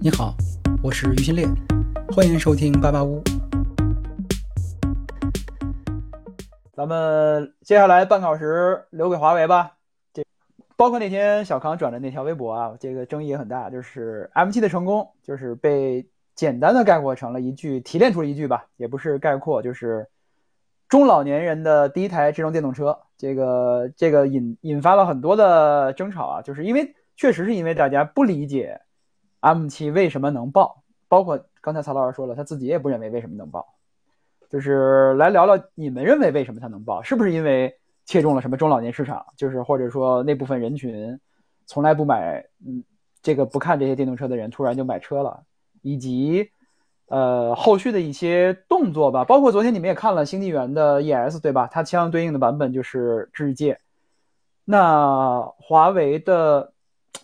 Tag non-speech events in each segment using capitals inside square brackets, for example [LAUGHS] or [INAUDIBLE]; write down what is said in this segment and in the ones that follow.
你好，我是于新烈，欢迎收听八八屋。咱们接下来半小时留给华为吧。这包括那天小康转的那条微博啊，这个争议也很大，就是 M7 的成功，就是被简单的概括成了一句，提炼出了一句吧，也不是概括，就是中老年人的第一台智能电动车。这个这个引引发了很多的争吵啊，就是因为确实是因为大家不理解。M7 为什么能爆？包括刚才曹老师说了，他自己也不认为为什么能爆。就是来聊聊你们认为为什么它能爆？是不是因为切中了什么中老年市场？就是或者说那部分人群从来不买，嗯，这个不看这些电动车的人突然就买车了，以及呃后续的一些动作吧。包括昨天你们也看了新纪元的 ES 对吧？它相对应的版本就是智界。那华为的。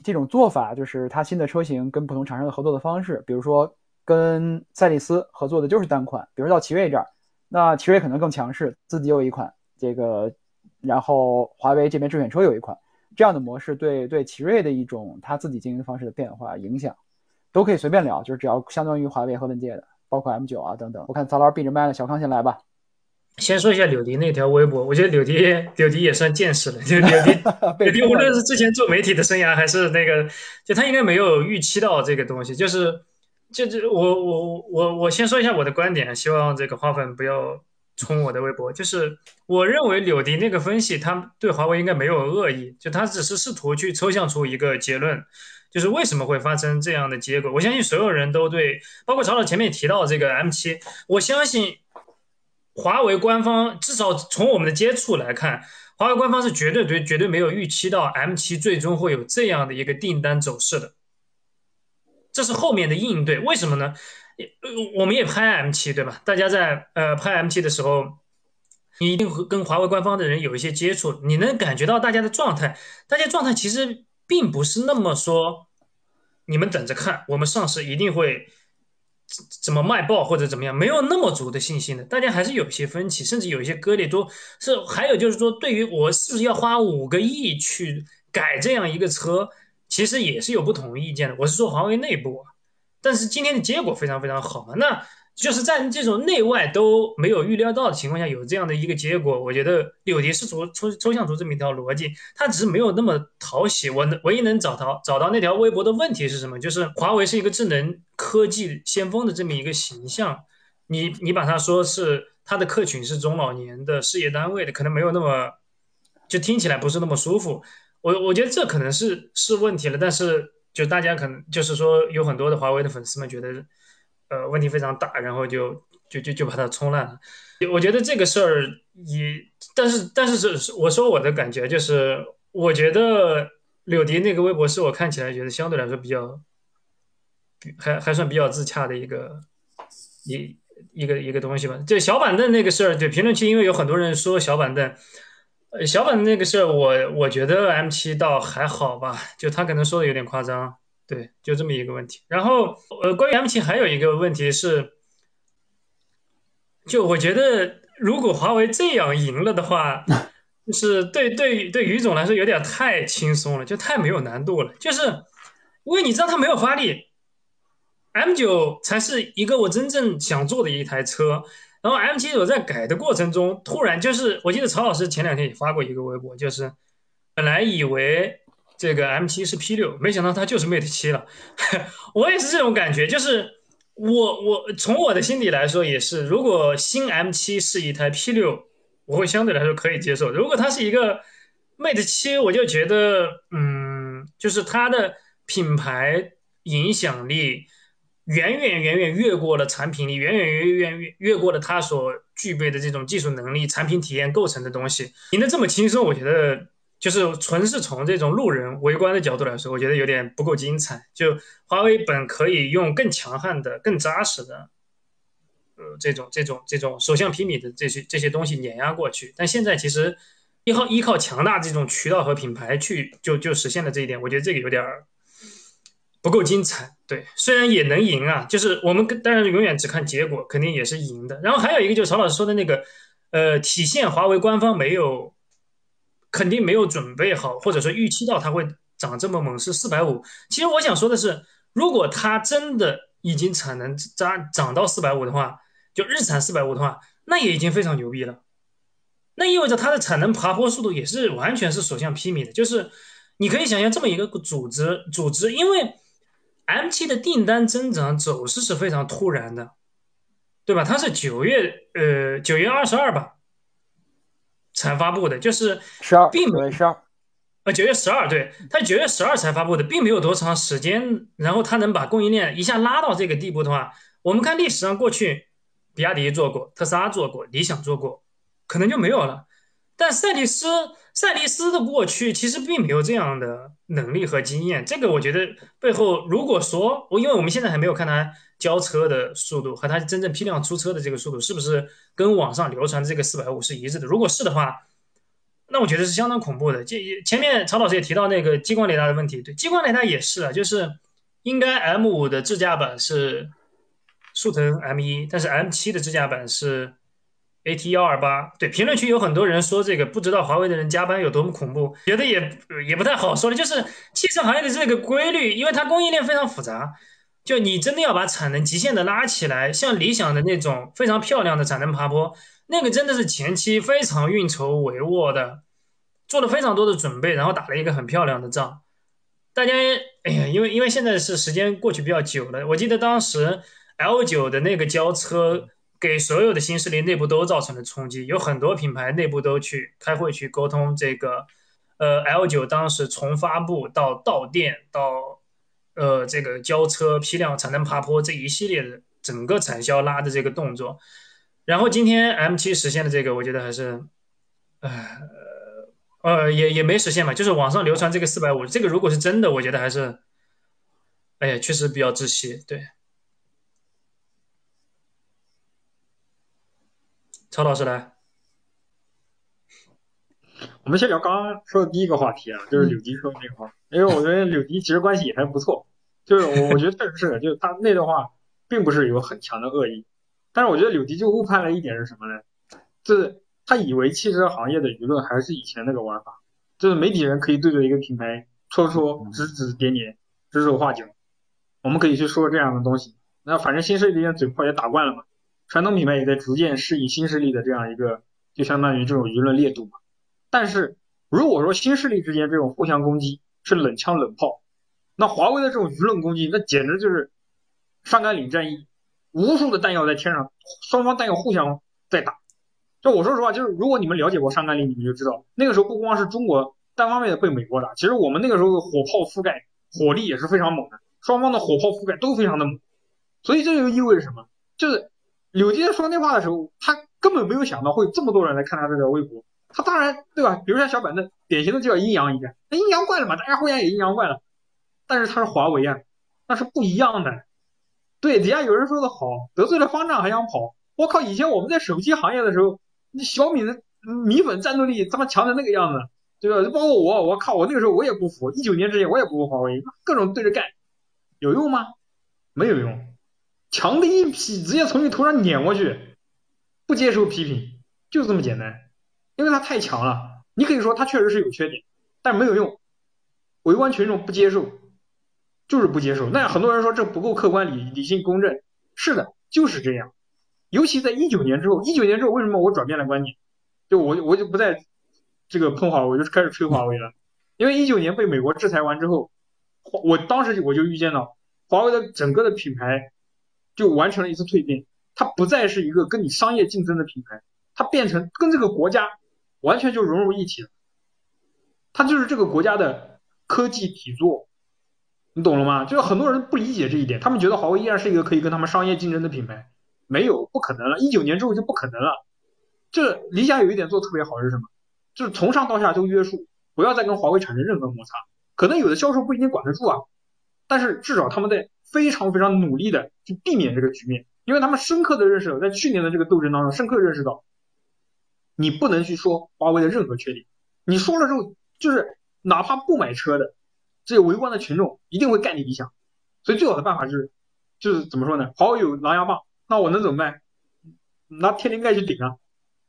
这种做法就是它新的车型跟不同厂商的合作的方式，比如说跟赛力斯合作的就是单款，比如到奇瑞这儿，那奇瑞可能更强势，自己有一款这个，然后华为这边智选车有一款，这样的模式对对奇瑞的一种他自己经营方式的变化影响，都可以随便聊，就是只要相当于华为和问界的，包括 M9 啊等等。我看曹老师闭着麦了，小康先来吧。先说一下柳迪那条微博，我觉得柳迪柳迪也算见识了。就柳迪 [LAUGHS] 柳迪，无论是之前做媒体的生涯，还是那个，就他应该没有预期到这个东西。就是，就就我我我我先说一下我的观点，希望这个花粉不要冲我的微博。就是我认为柳迪那个分析，他对华为应该没有恶意，就他只是试图去抽象出一个结论，就是为什么会发生这样的结果。我相信所有人都对，包括曹老前面提到这个 M7，我相信。华为官方至少从我们的接触来看，华为官方是绝对对绝对没有预期到 M7 最终会有这样的一个订单走势的。这是后面的应对，为什么呢？呃我们也拍 M7 对吧？大家在呃拍 M7 的时候，你一定会跟华为官方的人有一些接触，你能感觉到大家的状态，大家状态其实并不是那么说，你们等着看，我们上市一定会。怎么卖爆或者怎么样，没有那么足的信心的，大家还是有一些分歧，甚至有一些割裂。都是还有就是说，对于我是不是要花五个亿去改这样一个车，其实也是有不同意见的。我是说华为内部，但是今天的结果非常非常好嘛，那。就是在这种内外都没有预料到的情况下，有这样的一个结果，我觉得柳迪是抽抽抽象出这么一条逻辑，他只是没有那么讨喜。我能唯一能找到找到那条微博的问题是什么？就是华为是一个智能科技先锋的这么一个形象，你你把它说是它的客群是中老年的事业单位的，可能没有那么就听起来不是那么舒服。我我觉得这可能是是问题了，但是就大家可能就是说有很多的华为的粉丝们觉得。呃，问题非常大，然后就就就就把它冲烂了。我觉得这个事儿也，但是但是是我说我的感觉就是，我觉得柳迪那个微博是我看起来觉得相对来说比较，还还算比较自洽的一个一一个一个东西吧。就小板凳那个事儿，对评论区因为有很多人说小板凳，呃，小板凳那个事儿，我我觉得 M 七倒还好吧，就他可能说的有点夸张。对，就这么一个问题。然后，呃，关于 M 七还有一个问题是，就我觉得，如果华为这样赢了的话，[LAUGHS] 就是对对对于总来说有点太轻松了，就太没有难度了。就是因为你知道它没有发力，M 九才是一个我真正想做的一台车。然后 M 七我在改的过程中，突然就是，我记得曹老师前两天也发过一个微博，就是本来以为。这个 M7 是 P6，没想到它就是 Mate 7了。[LAUGHS] 我也是这种感觉，就是我我从我的心底来说也是，如果新 M7 是一台 P6，我会相对来说可以接受；如果它是一个 Mate 7，我就觉得，嗯，就是它的品牌影响力远远远远越过了产品力，远远远远越过了它所具备的这种技术能力、产品体验构成的东西。赢得这么轻松，我觉得。就是纯是从这种路人围观的角度来说，我觉得有点不够精彩。就华为本可以用更强悍的、更扎实的，呃，这种、这种、这种首相皮米的这些这些东西碾压过去。但现在其实依靠依靠强大这种渠道和品牌去就就实现了这一点，我觉得这个有点不够精彩。对，虽然也能赢啊，就是我们当然永远只看结果，肯定也是赢的。然后还有一个就是曹老师说的那个，呃，体现华为官方没有。肯定没有准备好，或者说预期到它会涨这么猛，是四百五。其实我想说的是，如果它真的已经产能涨涨到四百五的话，就日产四百五的话，那也已经非常牛逼了。那意味着它的产能爬坡速度也是完全是所向披靡的。就是你可以想象这么一个组织，组织因为 M7 的订单增长走势是非常突然的，对吧？它是九月呃九月二十二吧才发布的，就是十二，并没十二。呃，九月十二，对，它九月十二才发布的，并没有多长时间。然后它能把供应链一下拉到这个地步的话，我们看历史上过去，比亚迪做过，特斯拉做过，理想做过，可能就没有了。但赛力斯，赛力斯的过去其实并没有这样的能力和经验。这个我觉得背后，如果说我，因为我们现在还没有看它交车的速度和它真正批量出车的这个速度，是不是跟网上流传的这个四百五是一致的？如果是的话。那我觉得是相当恐怖的。这前面曹老师也提到那个激光雷达的问题，对，激光雷达也是啊，就是应该 M 五的智驾版是速腾 M 一，但是 M 七的智驾版是 AT 幺二八。对，评论区有很多人说这个不知道华为的人加班有多么恐怖，觉得也也不太好说的。就是汽车行业的这个规律，因为它供应链非常复杂，就你真的要把产能极限的拉起来，像理想的那种非常漂亮的产能爬坡，那个真的是前期非常运筹帷幄的。做了非常多的准备，然后打了一个很漂亮的仗。大家，哎呀，因为因为现在是时间过去比较久了，我记得当时 L 九的那个交车，给所有的新势力内部都造成了冲击，有很多品牌内部都去开会去沟通这个，呃，L 九当时从发布到到店到，呃，这个交车批量产能爬坡这一系列的整个产销拉的这个动作，然后今天 M 七实现的这个，我觉得还是，唉。呃，也也没实现嘛，就是网上流传这个四百五，这个如果是真的，我觉得还是，哎呀，确实比较窒息。对，曹老师来，我们先聊刚刚说的第一个话题啊，就是柳迪说的那个话，因为我觉得柳迪其实关系也还不错，就是我 [LAUGHS] 我觉得确实是，就是他那段话并不是有很强的恶意，但是我觉得柳迪就误判了一点是什么呢？就是。他以为汽车行业的舆论还是以前那个玩法，就是媒体人可以对着一个品牌戳戳、指指点点、指手画脚，我们可以去说这样的东西。那反正新势力的嘴炮也打惯了嘛，传统品牌也在逐渐适应新势力的这样一个，就相当于这种舆论烈度嘛。但是如果说新势力之间这种互相攻击是冷枪冷炮，那华为的这种舆论攻击，那简直就是上甘岭战役，无数的弹药在天上，双方弹药互相在打。就我说实话，就是如果你们了解过上甘岭，你们就知道那个时候不光是中国单方面的被美国打，其实我们那个时候的火炮覆盖火力也是非常猛的，双方的火炮覆盖都非常的猛。所以这就意味着什么？就是柳杰说那话的时候，他根本没有想到会这么多人来看他这条微博。他当然对吧？比如像小板凳，典型的就叫阴阳一样，那阴阳怪了嘛，大家互相也阴阳怪了。但是他是华为啊，那是不一样的。对，底下有人说的好，得罪了方丈还想跑？我靠，以前我们在手机行业的时候。那小米的米粉战斗力他妈强成那个样子，对吧？包括我，我靠，我那个时候我也不服，一九年之前我也不服华为，各种对着干，有用吗？没有用，强的一批，直接从你头上碾过去，不接受批评，就这么简单，因为他太强了。你可以说他确实是有缺点，但没有用，围观群众不接受，就是不接受。那很多人说这不够客观、理理性、公正，是的，就是这样。尤其在一九年之后，一九年之后为什么我转变了观点？就我我就不再这个喷华为，我就开始吹华为了。因为一九年被美国制裁完之后，我当时我就预见到华为的整个的品牌就完成了一次蜕变，它不再是一个跟你商业竞争的品牌，它变成跟这个国家完全就融入一体了。它就是这个国家的科技体座，你懂了吗？就是很多人不理解这一点，他们觉得华为依然是一个可以跟他们商业竞争的品牌。没有，不可能了。一九年之后就不可能了。这理想有一点做特别好是什么？就是从上到下都约束，不要再跟华为产生任何摩擦。可能有的销售不一定管得住啊，但是至少他们在非常非常努力的去避免这个局面，因为他们深刻的认识到，在去年的这个斗争当中，深刻认识到，你不能去说华为的任何缺点。你说了之后，就是哪怕不买车的这些围观的群众一定会干你理想。所以最好的办法就是，就是怎么说呢？华为有狼牙棒。那我能怎么办？拿天灵盖去顶啊！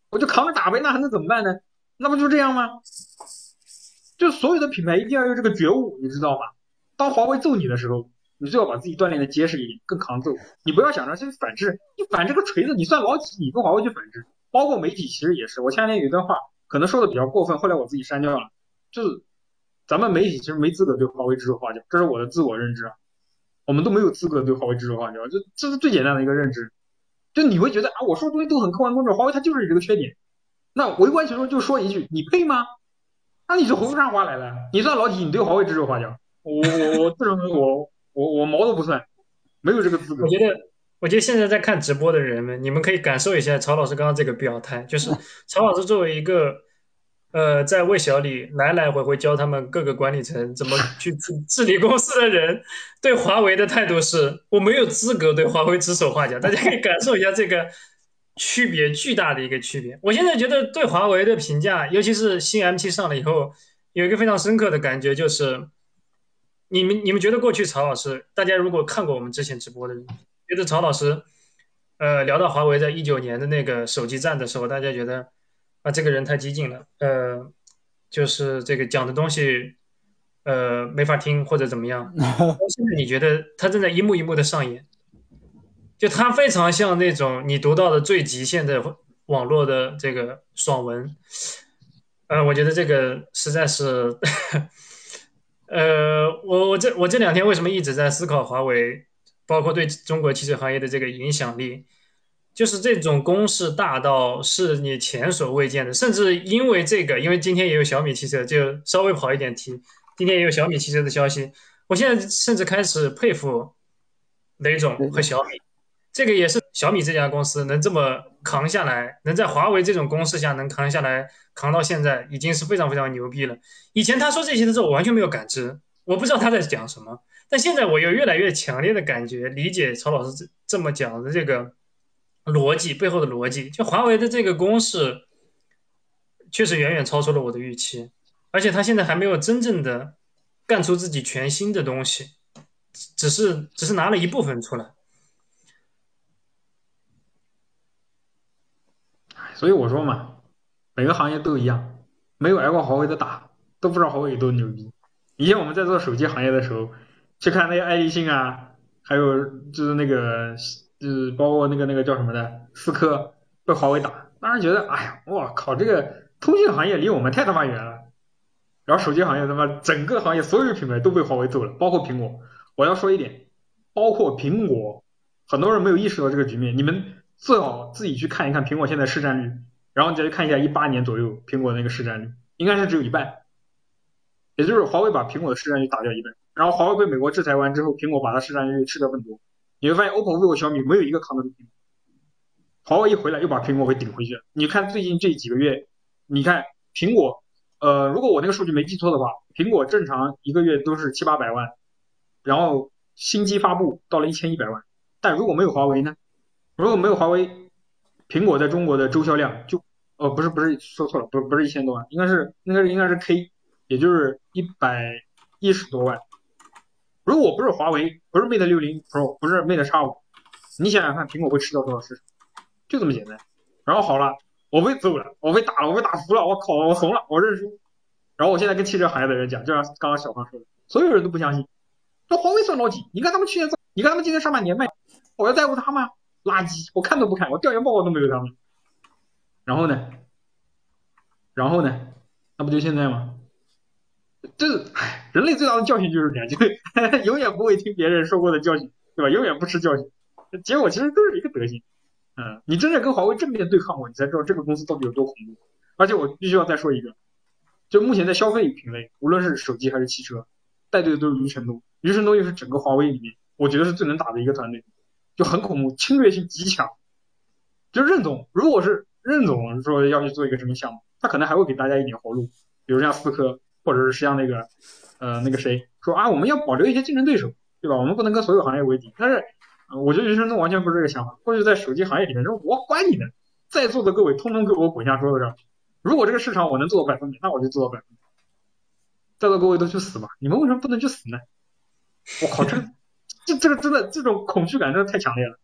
我就扛着打呗，那还能怎么办呢？那不就这样吗？就所有的品牌一定要有这个觉悟，你知道吗？当华为揍你的时候，你最好把自己锻炼的结实一点，更抗揍。你不要想着去反制，你反这个锤子，你算老几？你跟华为去反制，包括媒体其实也是。我前两天有一段话，可能说的比较过分，后来我自己删掉了。就是咱们媒体其实没资格对华为指手画脚，这是我的自我认知啊。我们都没有资格对华为指手画脚，这这是最简单的一个认知。就你会觉得啊，我说的东西都很客观公正，华为它就是这个缺点。那围观群众就说一句，你配吗？那你就回不上话来了。你算老几？你对华为指手画脚？我我我自认为我。我我毛都不算，没有这个资格。我觉得，我觉得现在在看直播的人们，你们可以感受一下曹老师刚刚这个表态，就是 [LAUGHS] 曹老师作为一个，呃，在魏小李来来回回教他们各个管理层怎么 [LAUGHS] 去治治理公司的人，对华为的态度是，我没有资格对华为指手画脚。大家可以感受一下这个区别巨大的一个区别。我现在觉得对华为的评价，尤其是新 M7 上了以后，有一个非常深刻的感觉就是。你们你们觉得过去曹老师，大家如果看过我们之前直播的人，觉得曹老师，呃，聊到华为在一九年的那个手机战的时候，大家觉得啊，这个人太激进了，呃，就是这个讲的东西，呃，没法听或者怎么样。[LAUGHS] 现在你觉得他正在一幕一幕的上演，就他非常像那种你读到的最极限的网络的这个爽文，呃，我觉得这个实在是。呃，我我这我这两天为什么一直在思考华为，包括对中国汽车行业的这个影响力，就是这种攻势大到是你前所未见的，甚至因为这个，因为今天也有小米汽车，就稍微跑一点题，今天也有小米汽车的消息，我现在甚至开始佩服雷总和小米。这个也是小米这家公司能这么扛下来，能在华为这种攻势下能扛下来，扛到现在已经是非常非常牛逼了。以前他说这些的时候，我完全没有感知，我不知道他在讲什么。但现在我有越来越强烈的感觉，理解曹老师这这么讲的这个逻辑背后的逻辑。就华为的这个攻势，确实远远超出了我的预期，而且他现在还没有真正的干出自己全新的东西，只是只是拿了一部分出来。所以我说嘛，每个行业都一样，没有挨过华为的打，都不知道华为有多牛逼。以前我们在做手机行业的时候，去看那个爱立信啊，还有就是那个就是包括那个那个叫什么的思科被华为打，当时觉得哎呀，我靠，这个通信行业离我们太他妈远了。然后手机行业他妈整个行业所有品牌都被华为揍了，包括苹果。我要说一点，包括苹果，很多人没有意识到这个局面，你们。最好自己去看一看苹果现在市占率，然后你再去看一下一八年左右苹果那个市占率，应该是只有一半，也就是华为把苹果的市占率打掉一半，然后华为被美国制裁完之后，苹果把它市占率吃掉更多，你会发现 OPPO、vivo、小米没有一个扛得住苹果，华为一回来又把苹果给顶回去了。你看最近这几个月，你看苹果，呃，如果我那个数据没记错的话，苹果正常一个月都是七八百万，然后新机发布到了一千一百万，但如果没有华为呢？如果没有华为，苹果在中国的周销量就，哦，不是不是说错了，不不是一千多万，应该是应该是应该是 K，也就是一百一十多万。如果不是华为，不是 Mate 六零 Pro，不是 Mate X 五，你想想看，苹果会吃掉多少市场？就这么简单。然后好了，我被揍了，我被打了，我被打服了，我靠，我怂了，我认输。然后我现在跟汽车行业的人讲，就像刚刚小胖说的，所有人都不相信，那华为算老几？你看他们去年，你看他们今年上半年卖，我要在乎他吗？垃圾，我看都不看，我调研报告都没有他们。然后呢？然后呢？那不就现在吗？这，唉，人类最大的教训就是这样，就是 [LAUGHS] 永远不会听别人说过的教训，对吧？永远不吃教训，结果其实都是一个德行。嗯，你真正跟华为正面对抗过，你才知道这个公司到底有多恐怖。而且我必须要再说一个，就目前在消费品类，无论是手机还是汽车，带队的都是余承东。余承东又是整个华为里面，我觉得是最能打的一个团队。就很恐怖，侵略性极强。就任总，如果是任总说要去做一个什么项目，他可能还会给大家一点活路，比如像思科，或者是像那个呃那个谁说啊，我们要保留一些竞争对手，对吧？我们不能跟所有行业为敌。但是我觉得余承东完全不是这个想法。过去在手机行业里面说，我管你呢，在座的各位通通给我滚下桌子上。如果这个市场我能做到百分百，那我就做到百分百。在座各位都去死吧！你们为什么不能去死呢？我靠，这。这这个真的这种恐惧感真的太强烈了，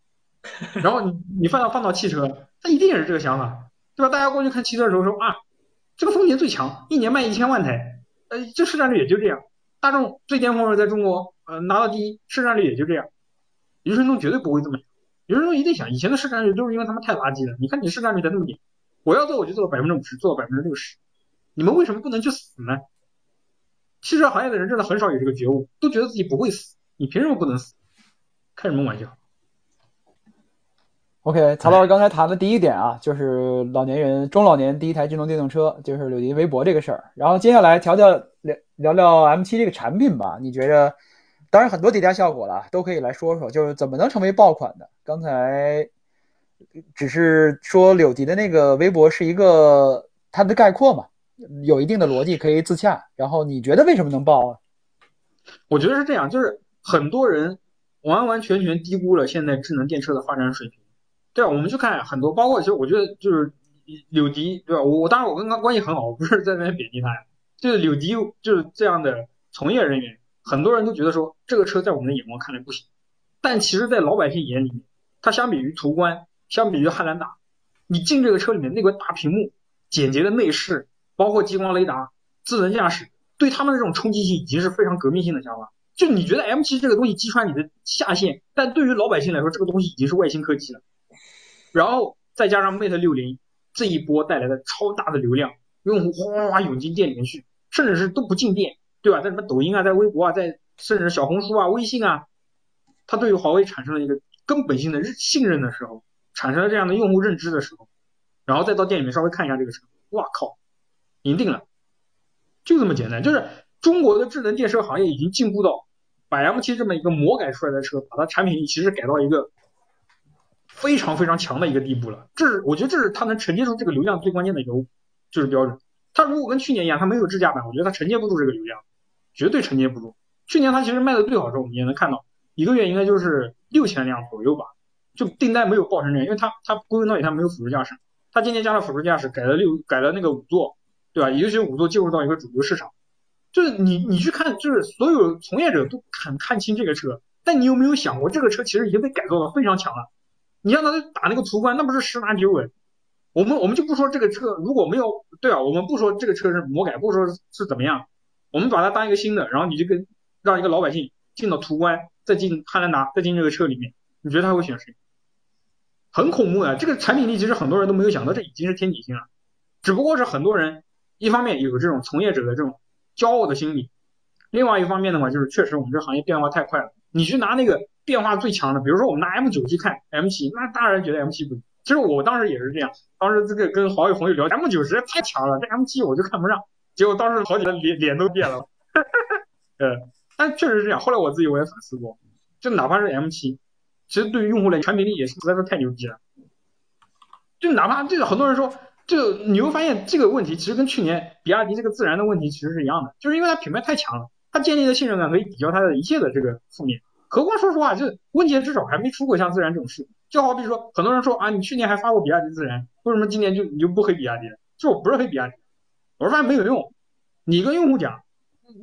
然后你你放到放到汽车，它一定也是这个想法，对吧？大家过去看汽车的时候说啊，这个丰田最强，一年卖一千万台，呃，这市占率也就这样。大众最巅峰时候在中国，呃拿到第一，市占率也就这样。余承东绝对不会这么想，余承东一定想，以前的市占率都是因为他们太垃圾了。你看你市占率才那么点，我要做我就做到百分之五十，做到百分之六十，你们为什么不能去死呢？汽车行业的人真的很少有这个觉悟，都觉得自己不会死，你凭什么不能死？开什么玩笑？OK，曹老师刚才谈的第一点啊，就是老年人、中老年第一台智能电动车，就是柳迪微博这个事儿。然后接下来调调聊聊聊 M7 这个产品吧。你觉着，当然很多叠加效果了，都可以来说说，就是怎么能成为爆款的。刚才只是说柳迪的那个微博是一个它的概括嘛，有一定的逻辑可以自洽。然后你觉得为什么能爆啊？我觉得是这样，就是很多人完完全全低估了现在智能电车的发展水平。对啊，我们去看很多，包括其实我觉得就是柳迪，对吧？我我当然我跟他关系很好，我不是在那边贬低他呀。就是柳迪就是这样的从业人员，很多人都觉得说这个车在我们的眼光看来不行，但其实，在老百姓眼里面，它相比于途观，相比于汉兰达，你进这个车里面那个大屏幕、简洁的内饰，包括激光雷达、智能驾驶，对他们的这种冲击性已经是非常革命性的想法。就你觉得 M7 这个东西击穿你的下限，但对于老百姓来说，这个东西已经是外星科技了。然后再加上 Mate 六零这一波带来的超大的流量，用户哗哗哗涌进店里面去，甚至是都不进店，对吧？在什么抖音啊，在微博啊，在甚至小红书啊、微信啊，他对于华为产生了一个根本性的信任的时候，产生了这样的用户认知的时候，然后再到店里面稍微看一下这个车，哇靠，赢定了，就这么简单。就是中国的智能电车行业已经进步到把 M7 这么一个魔改出来的车，把它产品力其实改到一个。非常非常强的一个地步了，这是我觉得这是它能承接住这个流量最关键的一个就是标准。它如果跟去年一样，它没有智驾版，我觉得它承接不住这个流量，绝对承接不住。去年它其实卖的最好的时候，我们也能看到，一个月应该就是六千辆左右吧，就订单没有爆成这样，因为它它归根到底它没有辅助驾驶，它今年加了辅助驾驶，改了六改了那个五座，对吧？尤其五座进入到一个主流市场，就是你你去看，就是所有从业者都很看清这个车，但你有没有想过，这个车其实已经被改造的非常强了。你让他打那个途观，那不是十拿九稳。我们我们就不说这个车如果没有对啊，我们不说这个车是魔改，不说是怎么样，我们把它当一个新的，然后你就跟让一个老百姓进到途观，再进汉兰达，再进这个车里面，你觉得他会选谁？很恐怖的，这个产品力其实很多人都没有想到，这已经是天底星了。只不过是很多人一方面有这种从业者的这种骄傲的心理，另外一方面的话就是确实我们这行业变化太快了。你去拿那个。变化最强的，比如说我们拿 M 九去看 M 七，那当然觉得 M 七不行。其实我当时也是这样，当时这个跟好友朋友聊，M 九实在太强了，这 M 七我就看不上。结果当时好几个脸脸都变了。呃，[LAUGHS] 但确实是这样。后来我自己我也反思过，就哪怕是 M 七，其实对于用户来产品力也是实在是太牛逼了。就哪怕这个很多人说，就你会发现这个问题其实跟去年比亚迪这个自燃的问题其实是一样的，就是因为它品牌太强了，它建立的信任感可以抵消它的一切的这个负面。何况说实话，就问题至少还没出过像自燃这种事。就好比说，很多人说啊，你去年还发过比亚迪自燃，为什么今年就你就不黑比亚迪？就我不是黑比亚迪，我是发现没有用。你跟用户讲，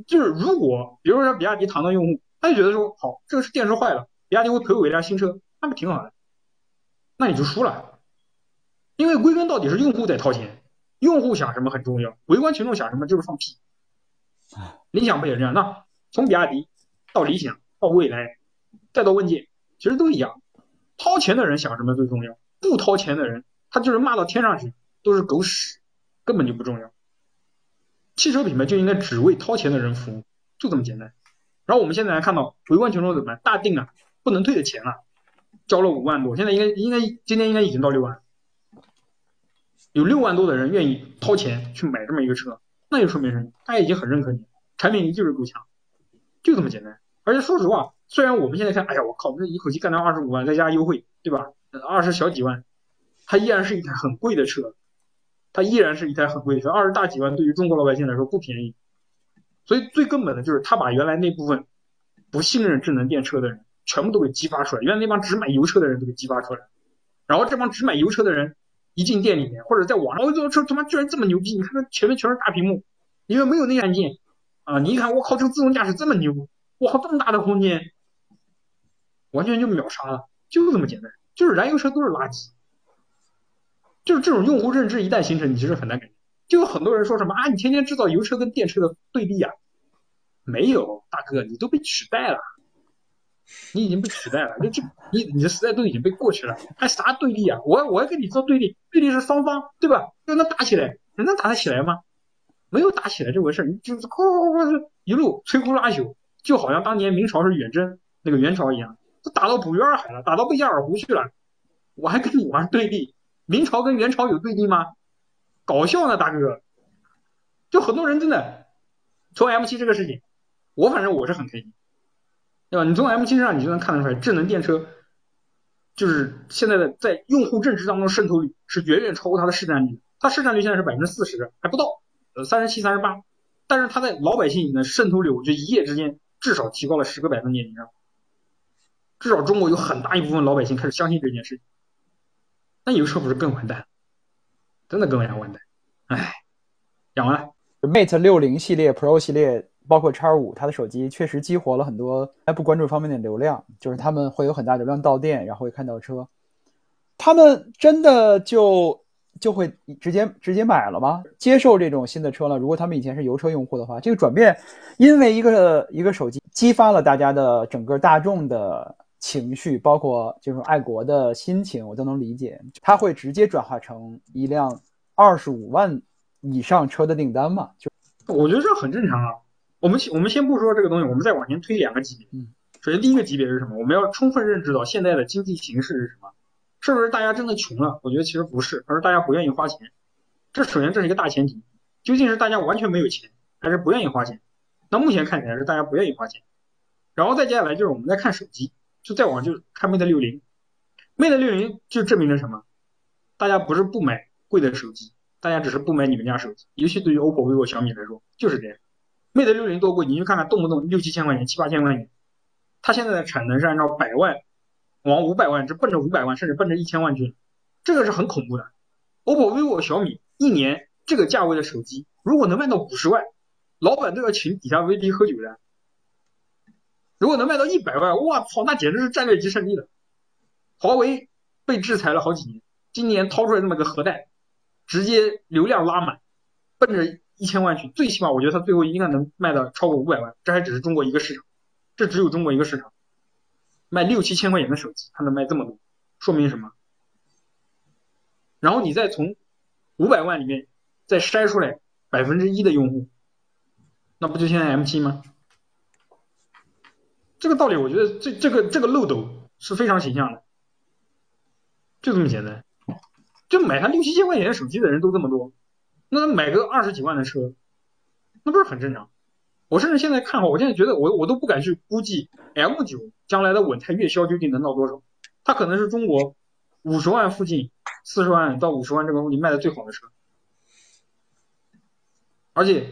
就是如果比如说比亚迪谈到用户，他就觉得说好，这个是电池坏了，比亚迪会赔我一辆新车，那不挺好的？那你就输了，因为归根到底是用户在掏钱，用户想什么很重要，围观群众想什么就是放屁。理想不也这样？那从比亚迪到理想到未来。再到问界，其实都一样。掏钱的人想什么最重要？不掏钱的人，他就是骂到天上去都是狗屎，根本就不重要。汽车品牌就应该只为掏钱的人服务，就这么简单。然后我们现在来看到围观群众怎么办？大定啊，不能退的钱了，交了五万多，现在应该应该今天应该已经到六万，有六万多的人愿意掏钱去买这么一个车，那就说明什么？大家已经很认可你，产品力就是够强，就这么简单。而且说实话。虽然我们现在看，哎呀，我靠，这一口气干到二十五万，再加优惠，对吧？二十小几万，它依然是一台很贵的车，它依然是一台很贵的车，二十大几万对于中国老百姓来说不便宜。所以最根本的就是他把原来那部分不信任智能电车的人全部都给激发出来，原来那帮只买油车的人都给激发出来。然后这帮只买油车的人一进店里面或者在网上，哦，这车他妈居然这么牛逼！你看它前面全是大屏幕，因为没有内按键啊，你一看，我靠，这个自动驾驶这么牛，我靠，这么大的空间。完全就秒杀了，就这么简单，就是燃油车都是垃圾，就是这种用户认知一旦形成，你其实很难改。就有很多人说什么啊，你天天制造油车跟电车的对立啊，没有，大哥，你都被取代了。你已经被取代了，就这你你的时代都已经被过去了，还啥对立啊？我我要跟你做对立，对立是双方，对吧？就能打起来，能打得起来吗？没有打起来这回事，你就是哐哐哐一路摧枯拉朽，就好像当年明朝是远征那个元朝一样，都打到捕鱼二海了，打到贝加尔湖去了，我还跟你玩对立？明朝跟元朝有对立吗？搞笑呢，大哥！就很多人真的从 M7 这个事情，我反正我是很开心，对吧？你从 M7 上你就能看得出来，智能电车就是现在的在用户认知当中渗透率是远远超过它的市占率，它市占率现在是百分之四十还不到。呃三十七、三十八，但是它在老百姓里的渗透率，我觉得一夜之间至少提高了十个百分点以上。至少中国有很大一部分老百姓开始相信这件事情。那有车不是更完蛋？真的更加完蛋。唉，讲完了。Mate 六零系列、Pro 系列，包括叉五，它的手机确实激活了很多在不关注方面的流量，就是他们会有很大流量到店，然后会看到车。他们真的就。就会直接直接买了吗？接受这种新的车了？如果他们以前是油车用户的话，这个转变，因为一个一个手机激发了大家的整个大众的情绪，包括这种爱国的心情，我都能理解。它会直接转化成一辆二十五万以上车的订单嘛？就我觉得这很正常啊。我们我们先不说这个东西，我们再往前推两个级别。嗯，首先第一个级别是什么？我们要充分认知到现在的经济形势是什么。是不是大家真的穷了？我觉得其实不是，而是大家不愿意花钱。这首先这是一个大前提。究竟是大家完全没有钱，还是不愿意花钱？那目前看起来是大家不愿意花钱。然后再接下来就是我们在看手机，就再往就看 Mate 六零，Mate 六零就证明了什么？大家不是不买贵的手机，大家只是不买你们家手机。尤其对于 OPPO、vivo、小米来说就是这样。Mate 六零多贵，你去看看，动不动六七千块钱、七八千块钱。它现在的产能是按照百万。往五百万，这奔着五百万，甚至奔着一千万去，这个是很恐怖的。OPPO、vivo、小米一年这个价位的手机，如果能卖到五十万，老板都要请底下 VP 喝酒的。如果能卖到一百万，我操，那简直是战略级胜利了。华为被制裁了好几年，今年掏出来那么个核弹，直接流量拉满，奔着一千万去，最起码我觉得它最后应该能卖到超过五百万。这还只是中国一个市场，这只有中国一个市场。卖六七千块钱的手机，它能卖这么多，说明什么？然后你再从五百万里面再筛出来百分之一的用户，那不就现在 M7 吗？这个道理，我觉得这这个这个漏斗是非常形象的，就这么简单。就买它六七千块钱的手机的人都这么多，那买个二十几万的车，那不是很正常？我甚至现在看好，我现在觉得我我都不敢去估计 M9 将来的稳态月销究竟能到多少。它可能是中国五十万附近，四十万到五十万这个东西卖的最好的车。而且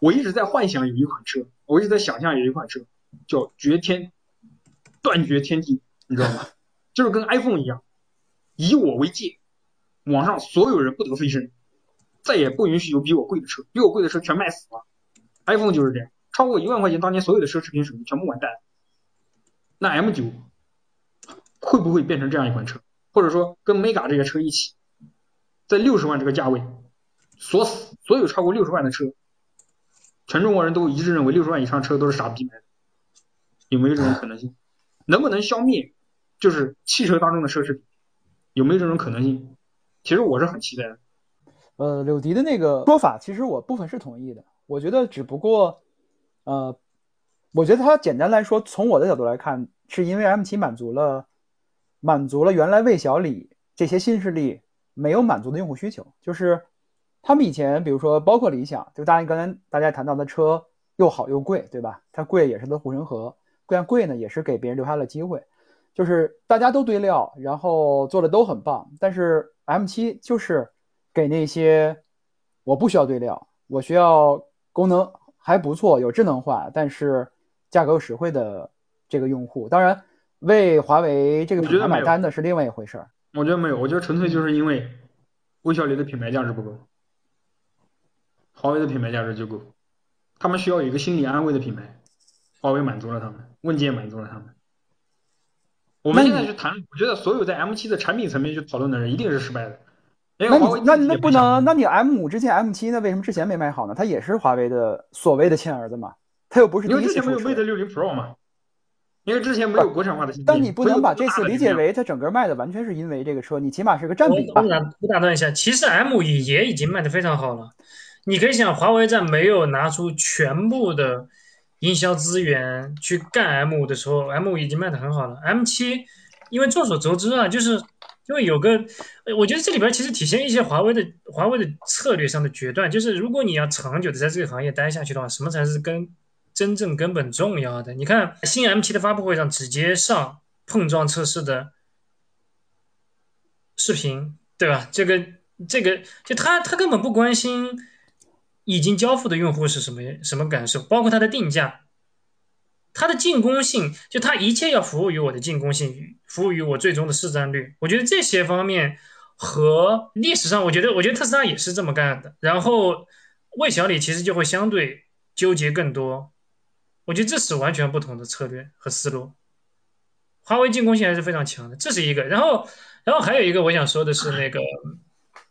我一直在幻想有一款车，我一直在想象有一款车叫绝天断绝天地，你知道吗？就是跟 iPhone 一样，以我为界，网上所有人不得飞升，再也不允许有比我贵的车，比我贵的车全卖死了。iPhone 就是这样，超过一万块钱，当年所有的奢侈品手机全部完蛋。那 M9 会不会变成这样一款车？或者说跟 Mega 这些车一起，在六十万这个价位锁死所有超过六十万的车？全中国人都一致认为六十万以上车都是傻逼买的，有没有这种可能性？能不能消灭就是汽车当中的奢侈品？有没有这种可能性？其实我是很期待的。呃，柳迪的那个说法，其实我部分是同意的。我觉得只不过，呃，我觉得它简单来说，从我的角度来看，是因为 M7 满足了满足了原来魏小李这些新势力没有满足的用户需求，就是他们以前，比如说包括理想，就大家刚才大家谈到的车又好又贵，对吧？它贵也是个护城河，但贵呢也是给别人留下了机会，就是大家都堆料，然后做的都很棒，但是 M7 就是给那些我不需要堆料，我需要。功能还不错，有智能化，但是价格又实惠的这个用户，当然为华为这个品牌买单的是另外一回事儿。我觉得没有，我觉得纯粹就是因为微小里的品牌价值不够，华为的品牌价值就够。他们需要有一个心理安慰的品牌，华为满足了他们，问界满足了他们。我们现在去谈，我觉得所有在 M7 的产品层面去讨论的人，一定是失败的。那你那那不能？那你 M 五之前 M 七，那为什么之前没卖好呢？它也是华为的所谓的亲儿子嘛，它又不是第一次因为之前没有 Mate 六零 Pro 嘛。因为之前没有国产化的芯片。但你不能把这次理解为它整个卖的完全是因为这个车，你起码是个占比吧。我打我打断一下，其实 M 一也已经卖的非常好了。你可以想，华为在没有拿出全部的营销资源去干 M 五的时候，M 五已经卖的很好了。M 七，因为众所周知啊，就是因为有个，我觉得这里边其实体现一些华为的华为的策略上的决断，就是如果你要长久的在这个行业待下去的话，什么才是根？真正根本重要的，你看新 M7 的发布会上直接上碰撞测试的视频，对吧？这个这个就他他根本不关心已经交付的用户是什么什么感受，包括它的定价，它的进攻性，就它一切要服务于我的进攻性，服务于我最终的市占率。我觉得这些方面和历史上，我觉得我觉得特斯拉也是这么干的。然后魏小李其实就会相对纠结更多。我觉得这是完全不同的策略和思路。华为进攻性还是非常强的，这是一个。然后，然后还有一个我想说的是，那个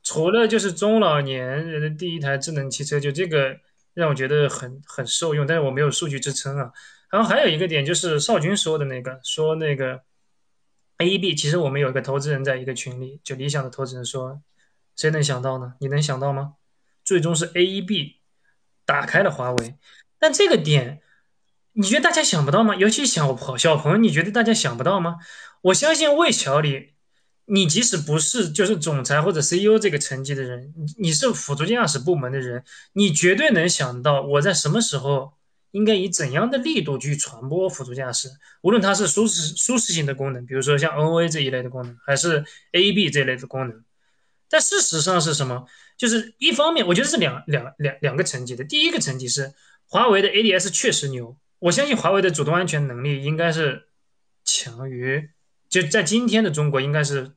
除了就是中老年人的第一台智能汽车，就这个让我觉得很很受用，但是我没有数据支撑啊。然后还有一个点就是少军说的那个，说那个 A E B，其实我们有一个投资人在一个群里，就理想的投资人说，谁能想到呢？你能想到吗？最终是 A E B 打开了华为，但这个点。你觉得大家想不到吗？尤其小朋小朋友，你觉得大家想不到吗？我相信魏小李，你即使不是就是总裁或者 CEO 这个层级的人，你你是辅助驾驶部门的人，你绝对能想到我在什么时候应该以怎样的力度去传播辅助驾驶，无论它是舒适舒适性的功能，比如说像 NOA 这一类的功能，还是 A B 这类的功能。但事实上是什么？就是一方面，我觉得是两两两两个层级的。第一个层级是华为的 ADS 确实牛。我相信华为的主动安全能力应该是强于，就在今天的中国应该是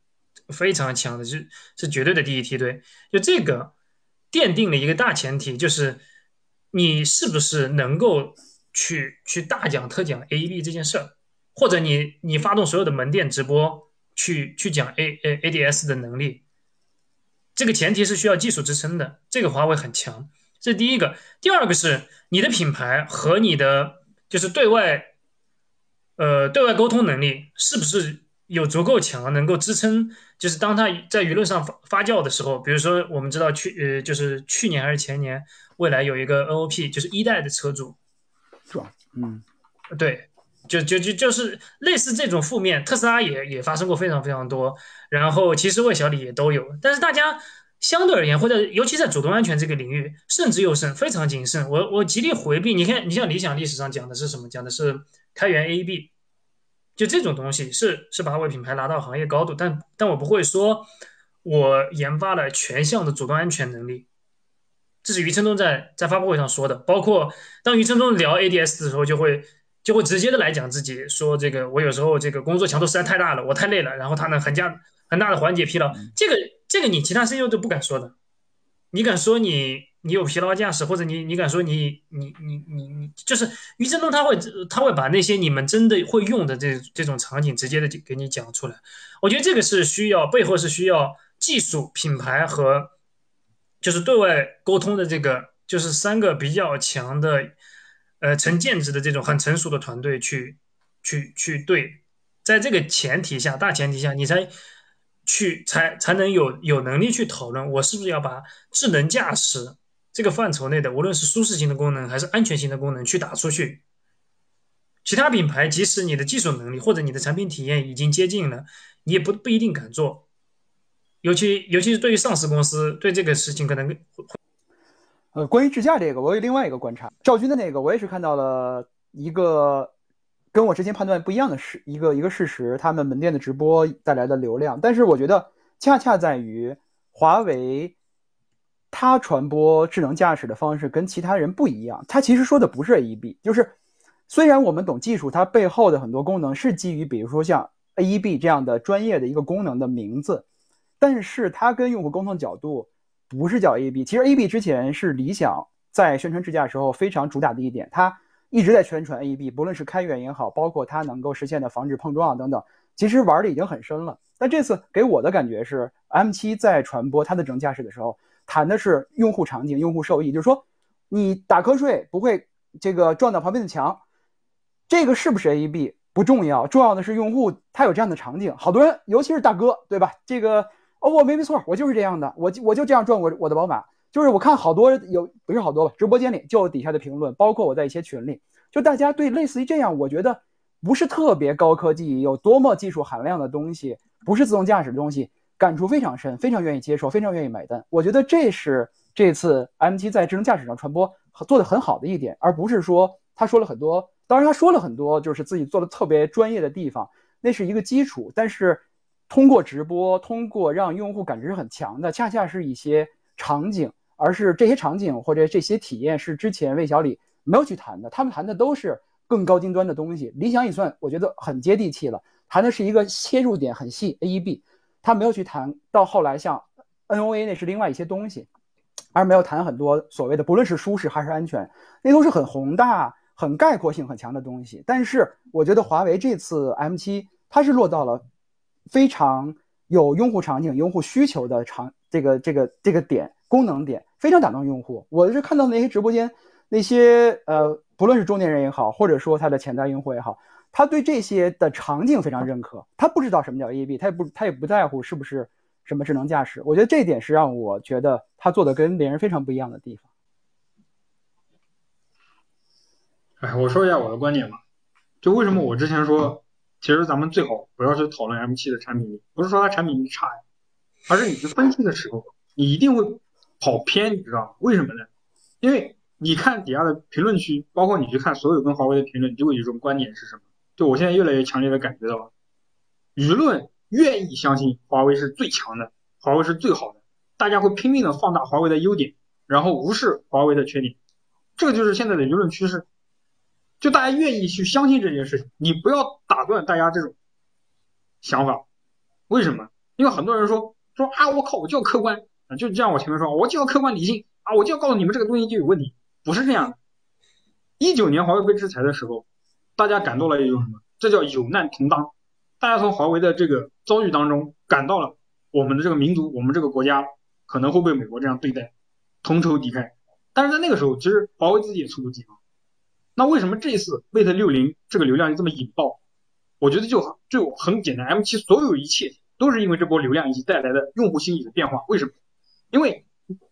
非常强的，是是绝对的第一梯队。就这个奠定了一个大前提，就是你是不是能够去去大讲特讲 A E B 这件事儿，或者你你发动所有的门店直播去去讲 A A A D S 的能力，这个前提是需要技术支撑的。这个华为很强，这是第一个。第二个是你的品牌和你的。就是对外，呃，对外沟通能力是不是有足够强，能够支撑？就是当它在舆论上发发酵的时候，比如说我们知道去呃，就是去年还是前年，未来有一个 NOP，就是一代的车主，是吧？嗯，对，就就就就是类似这种负面，特斯拉也也发生过非常非常多，然后其实魏小李也都有，但是大家。相对而言，或者尤其在主动安全这个领域，慎之又慎，非常谨慎。我我极力回避。你看，你像理想历史上讲的是什么？讲的是开源 A B，就这种东西是是把我品牌拿到行业高度。但但我不会说，我研发了全项的主动安全能力。这是余承东在在发布会上说的。包括当余承东聊 A D S 的时候，就会就会直接的来讲自己说这个我有时候这个工作强度实在太大了，我太累了，然后他能很加很大的缓解疲劳。这个。这个你其他 CEO 都不敢说的，你敢说你你有疲劳驾驶，或者你你敢说你你你你你就是余承东他会他会把那些你们真的会用的这这种场景直接的就给你讲出来。我觉得这个是需要背后是需要技术、品牌和就是对外沟通的这个就是三个比较强的呃成建制的这种很成熟的团队去去去对，在这个前提下大前提下你才。去才才能有有能力去讨论，我是不是要把智能驾驶这个范畴内的，无论是舒适性的功能还是安全性的功能去打出去。其他品牌即使你的技术能力或者你的产品体验已经接近了，你也不不一定敢做。尤其尤其是对于上市公司，对这个事情可能。呃，关于智驾这个，我有另外一个观察，赵军的那个，我也是看到了一个。跟我之前判断不一样的事一个一个事实，他们门店的直播带来的流量，但是我觉得恰恰在于华为，它传播智能驾驶的方式跟其他人不一样。它其实说的不是 AEB，就是虽然我们懂技术，它背后的很多功能是基于比如说像 AEB 这样的专业的一个功能的名字，但是它跟用户沟通角度不是叫 AEB。其实 AEB 之前是理想在宣传智驾时候非常主打的一点，它。一直在宣传 AEB，不论是开源也好，包括它能够实现的防止碰撞等等，其实玩的已经很深了。但这次给我的感觉是，M7 在传播它的智能驾驶的时候，谈的是用户场景、用户受益，就是说你打瞌睡不会这个撞到旁边的墙，这个是不是 AEB？不重要，重要的是用户他有这样的场景。好多人，尤其是大哥，对吧？这个哦，我没没错，我就是这样的，我我就这样转我我的宝马。就是我看好多有不是好多吧，直播间里就底下的评论，包括我在一些群里，就大家对类似于这样，我觉得不是特别高科技，有多么技术含量的东西，不是自动驾驶的东西，感触非常深，非常愿意接受，非常愿意买单。我觉得这是这次 M7 在智能驾驶上传播做的很好的一点，而不是说他说了很多，当然他说了很多，就是自己做的特别专业的地方，那是一个基础。但是通过直播，通过让用户感知很强的，恰恰是一些场景。而是这些场景或者这些体验是之前魏小李没有去谈的，他们谈的都是更高精端的东西。理想也算，我觉得很接地气了，谈的是一个切入点很细 AEB，他没有去谈到后来像 NOA 那是另外一些东西，而没有谈很多所谓的不论是舒适还是安全，那都是很宏大、很概括性很强的东西。但是我觉得华为这次 M7 它是落到了非常有用户场景、用户需求的场这个这个这个点。功能点非常打动用户，我是看到那些直播间那些呃，不论是中年人也好，或者说他的潜在用户也好，他对这些的场景非常认可。他不知道什么叫 AEB，他也不他也不在乎是不是什么智能驾驶。我觉得这一点是让我觉得他做的跟别人非常不一样的地方。哎，我说一下我的观点吧，就为什么我之前说，其实咱们最好不要去讨论 M7 的产品力，不是说它产品力差呀，而是你去分析的时候，你一定会。跑偏，你知道？为什么呢？因为你看底下的评论区，包括你去看所有跟华为的评论，你就会有一种观点是什么？就我现在越来越强烈的感觉到，舆论愿意相信华为是最强的，华为是最好的，大家会拼命的放大华为的优点，然后无视华为的缺点，这个就是现在的舆论趋势。就大家愿意去相信这件事情，你不要打断大家这种想法。为什么？因为很多人说说啊，我靠，我就要客观。啊，就像我前面说，我就要客观理性啊，我就要告诉你们这个东西就有问题，不是这样的。一九年华为被制裁的时候，大家感到了一种什么？这叫有难同当。大家从华为的这个遭遇当中感到了我们的这个民族，我们这个国家可能会被美国这样对待，同仇敌忾。但是在那个时候，其实华为自己也猝不及防。那为什么这一次 Mate 六零这个流量就这么引爆？我觉得就就很简单，M7 所有一切都是因为这波流量以及带来的用户心理的变化。为什么？因为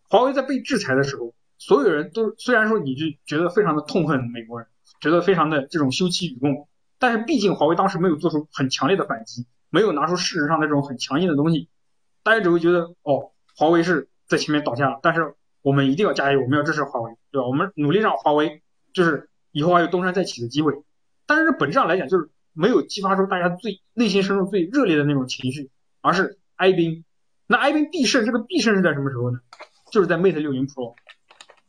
华为在被制裁的时候，所有人都虽然说你就觉得非常的痛恨美国人，觉得非常的这种休戚与共，但是毕竟华为当时没有做出很强烈的反击，没有拿出事实上的这种很强硬的东西，大家只会觉得哦，华为是在前面倒下了，但是我们一定要加油，我们要支持华为，对吧？我们努力让华为就是以后还有东山再起的机会。但是本质上来讲，就是没有激发出大家最内心深处最热烈的那种情绪，而是哀兵。那哀兵必胜，这个必胜是在什么时候呢？就是在 Mate 60 Pro，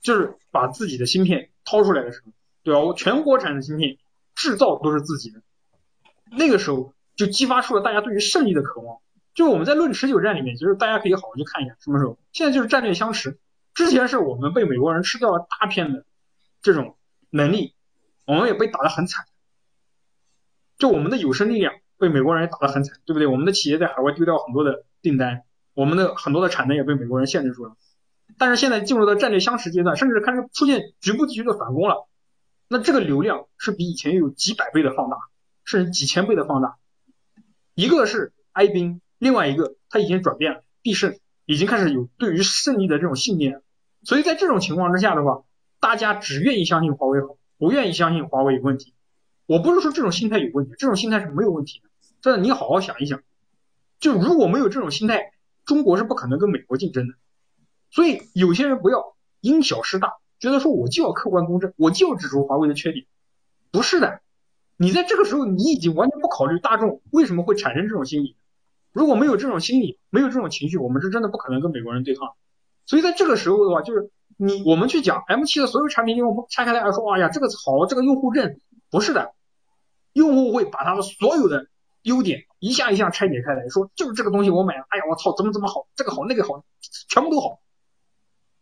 就是把自己的芯片掏出来的时候，对吧？我全国产的芯片制造都是自己的，那个时候就激发出了大家对于胜利的渴望。就我们在论持久战里面，其实大家可以好好去看一下，什么时候？现在就是战略相持。之前是我们被美国人吃掉了大片的这种能力，我们也被打得很惨，就我们的有生力量被美国人也打得很惨，对不对？我们的企业在海外丢掉很多的订单。我们的很多的产能也被美国人限制住了，但是现在进入到战略相持阶段，甚至开始出现局部地区的反攻了。那这个流量是比以前有几百倍的放大，甚至几千倍的放大。一个是哀兵，另外一个他已经转变了，必胜已经开始有对于胜利的这种信念。所以在这种情况之下的话，大家只愿意相信华为好，不愿意相信华为有问题。我不是说这种心态有问题，这种心态是没有问题的。真的，你好好想一想，就如果没有这种心态。中国是不可能跟美国竞争的，所以有些人不要因小失大，觉得说我就要客观公正，我就要指出华为的缺点，不是的，你在这个时候你已经完全不考虑大众为什么会产生这种心理，如果没有这种心理，没有这种情绪，我们是真的不可能跟美国人对抗。所以在这个时候的话，就是你我们去讲 M7 的所有产品，因为我们拆开来说，哎呀这个好，这个用户认，不是的，用户会把他的所有的。优点一项一项拆解开来说，就是这个东西我买了，哎呀我操，怎么怎么好，这个好那个好，全部都好，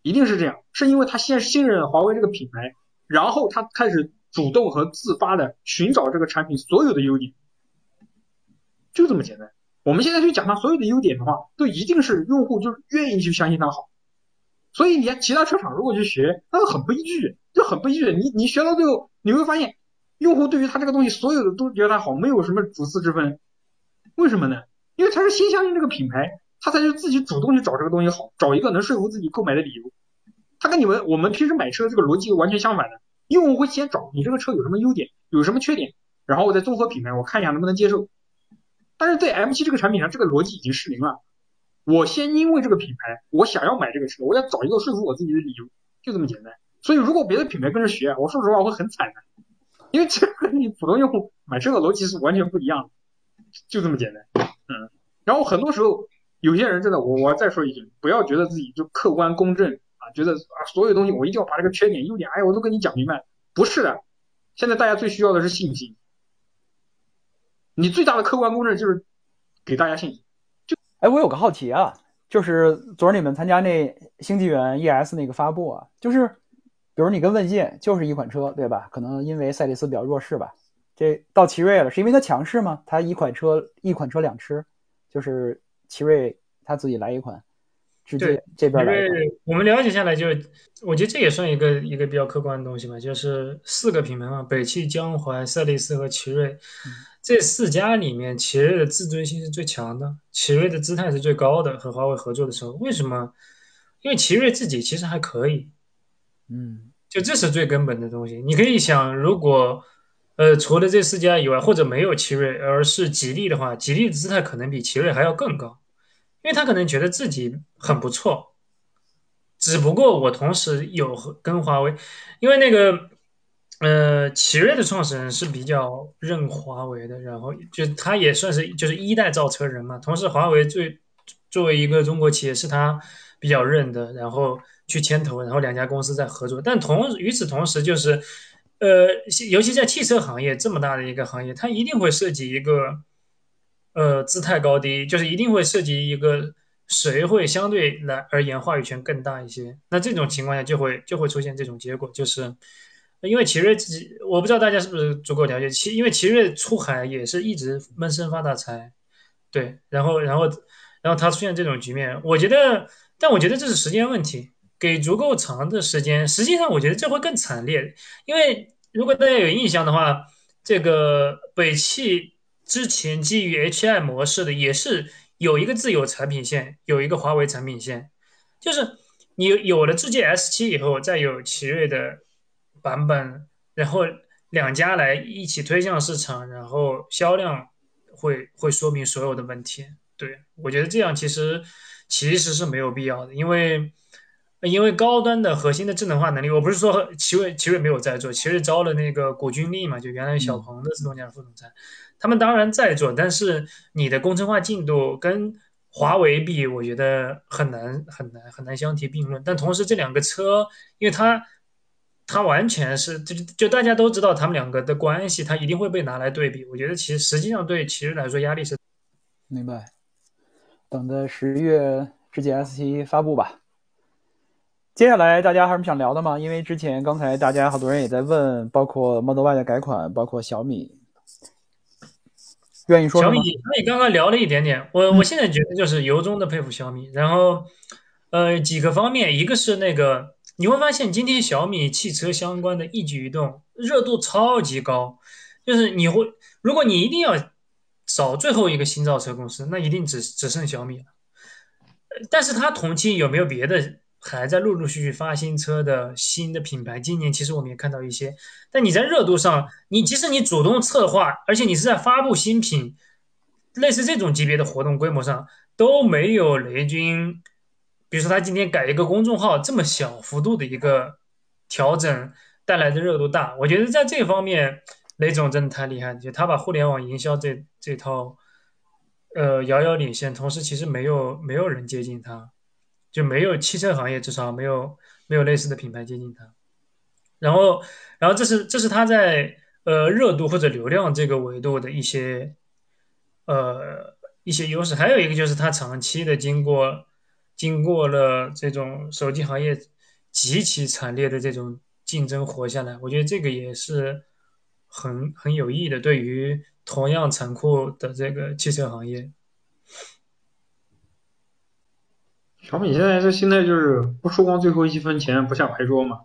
一定是这样，是因为他先信任华为这个品牌，然后他开始主动和自发的寻找这个产品所有的优点，就这么简单。我们现在去讲它所有的优点的话，都一定是用户就是愿意去相信它好，所以你看其他车厂如果去学，那个很悲剧，就很悲剧。你你学到最后你会发现。用户对于它这个东西所有的都觉得它好，没有什么主次之分。为什么呢？因为他是先相信这个品牌，他才去自己主动去找这个东西好，找一个能说服自己购买的理由。他跟你们我们平时买车这个逻辑完全相反的，用户会先找你这个车有什么优点，有什么缺点，然后我再综合品牌，我看一下能不能接受。但是在 M7 这个产品上，这个逻辑已经失灵了。我先因为这个品牌，我想要买这个车，我要找一个说服我自己的理由，就这么简单。所以如果别的品牌跟着学，我说实话我会很惨的，因为这和你普通用户买车的逻辑是完全不一样的，就这么简单。嗯，然后很多时候有些人真的，我我再说一句，不要觉得自己就客观公正，觉得啊所有东西我一定要把这个缺点优点，哎我都跟你讲明白，不是的。现在大家最需要的是信心。你最大的客观公正就是给大家信心。就哎，我有个好奇啊，就是昨儿你们参加那星际源 ES 那个发布啊，就是比如你跟问界就是一款车，对吧？可能因为赛利斯比较弱势吧，这到奇瑞了，是因为它强势吗？它一款车一款车两吃，就是奇瑞他自己来一款，直接这边来。我们了解下来，就我觉得这也算一个一个比较客观的东西吧，就是四个品牌嘛，北汽、江淮、赛力斯和奇瑞。这四家里面，奇瑞的自尊心是最强的，奇瑞的姿态是最高的。和华为合作的时候，为什么？因为奇瑞自己其实还可以，嗯，就这是最根本的东西。你可以想，如果呃除了这四家以外，或者没有奇瑞，而是吉利的话，吉利的姿态可能比奇瑞还要更高，因为他可能觉得自己很不错。只不过我同时有跟华为，因为那个。呃，奇瑞的创始人是比较认华为的，然后就他也算是就是一代造车人嘛。同时，华为最作为一个中国企业，是他比较认的，然后去牵头，然后两家公司在合作。但同与此同时，就是呃，尤其在汽车行业这么大的一个行业，它一定会涉及一个呃姿态高低，就是一定会涉及一个谁会相对来而言话语权更大一些。那这种情况下，就会就会出现这种结果，就是。因为奇瑞自己，我不知道大家是不是足够了解奇，因为奇瑞出海也是一直闷声发大财，对，然后然后然后它出现这种局面，我觉得，但我觉得这是时间问题，给足够长的时间，实际上我觉得这会更惨烈，因为如果大家有印象的话，这个北汽之前基于 HI 模式的也是有一个自有产品线，有一个华为产品线，就是你有了智界 S7 以后，再有奇瑞的。版本，然后两家来一起推向市场，然后销量会会说明所有的问题。对我觉得这样其实其实是没有必要的，因为因为高端的核心的智能化能力，我不是说奇瑞奇瑞没有在做，奇瑞招了那个古军力嘛，就原来小鹏的自动驾驶副总裁，他们当然在做，但是你的工程化进度跟华为比，我觉得很难很难很难相提并论。但同时这两个车，因为它它完全是就就大家都知道他们两个的关系，它一定会被拿来对比。我觉得其实实际上对奇瑞来说压力是明白。等着十月智界 S 七发布吧。接下来大家还有什么想聊的吗？因为之前刚才大家好多人也在问，包括 Model Y 的改款，包括小米，愿意说小米，那你刚刚聊了一点点，我我现在觉得就是由衷的佩服小米。然后呃几个方面，一个是那个。你会发现，今天小米汽车相关的一举一动热度超级高，就是你会，如果你一定要找最后一个新造车公司，那一定只只剩小米了。但是它同期有没有别的还在陆陆续续发新车的新的品牌？今年其实我们也看到一些，但你在热度上，你即使你主动策划，而且你是在发布新品，类似这种级别的活动规模上都没有雷军。比如说他今天改一个公众号，这么小幅度的一个调整带来的热度大，我觉得在这方面雷总真的太厉害，就他把互联网营销这这套呃遥遥领先，同时其实没有没有人接近他，就没有汽车行业至少没有没有类似的品牌接近它。然后然后这是这是它在呃热度或者流量这个维度的一些呃一些优势，还有一个就是它长期的经过。经过了这种手机行业极其惨烈的这种竞争活下来，我觉得这个也是很很有益的，对于同样残酷的这个汽车行业。小米现在这心态就是不输光最后一分钱，不下牌桌嘛。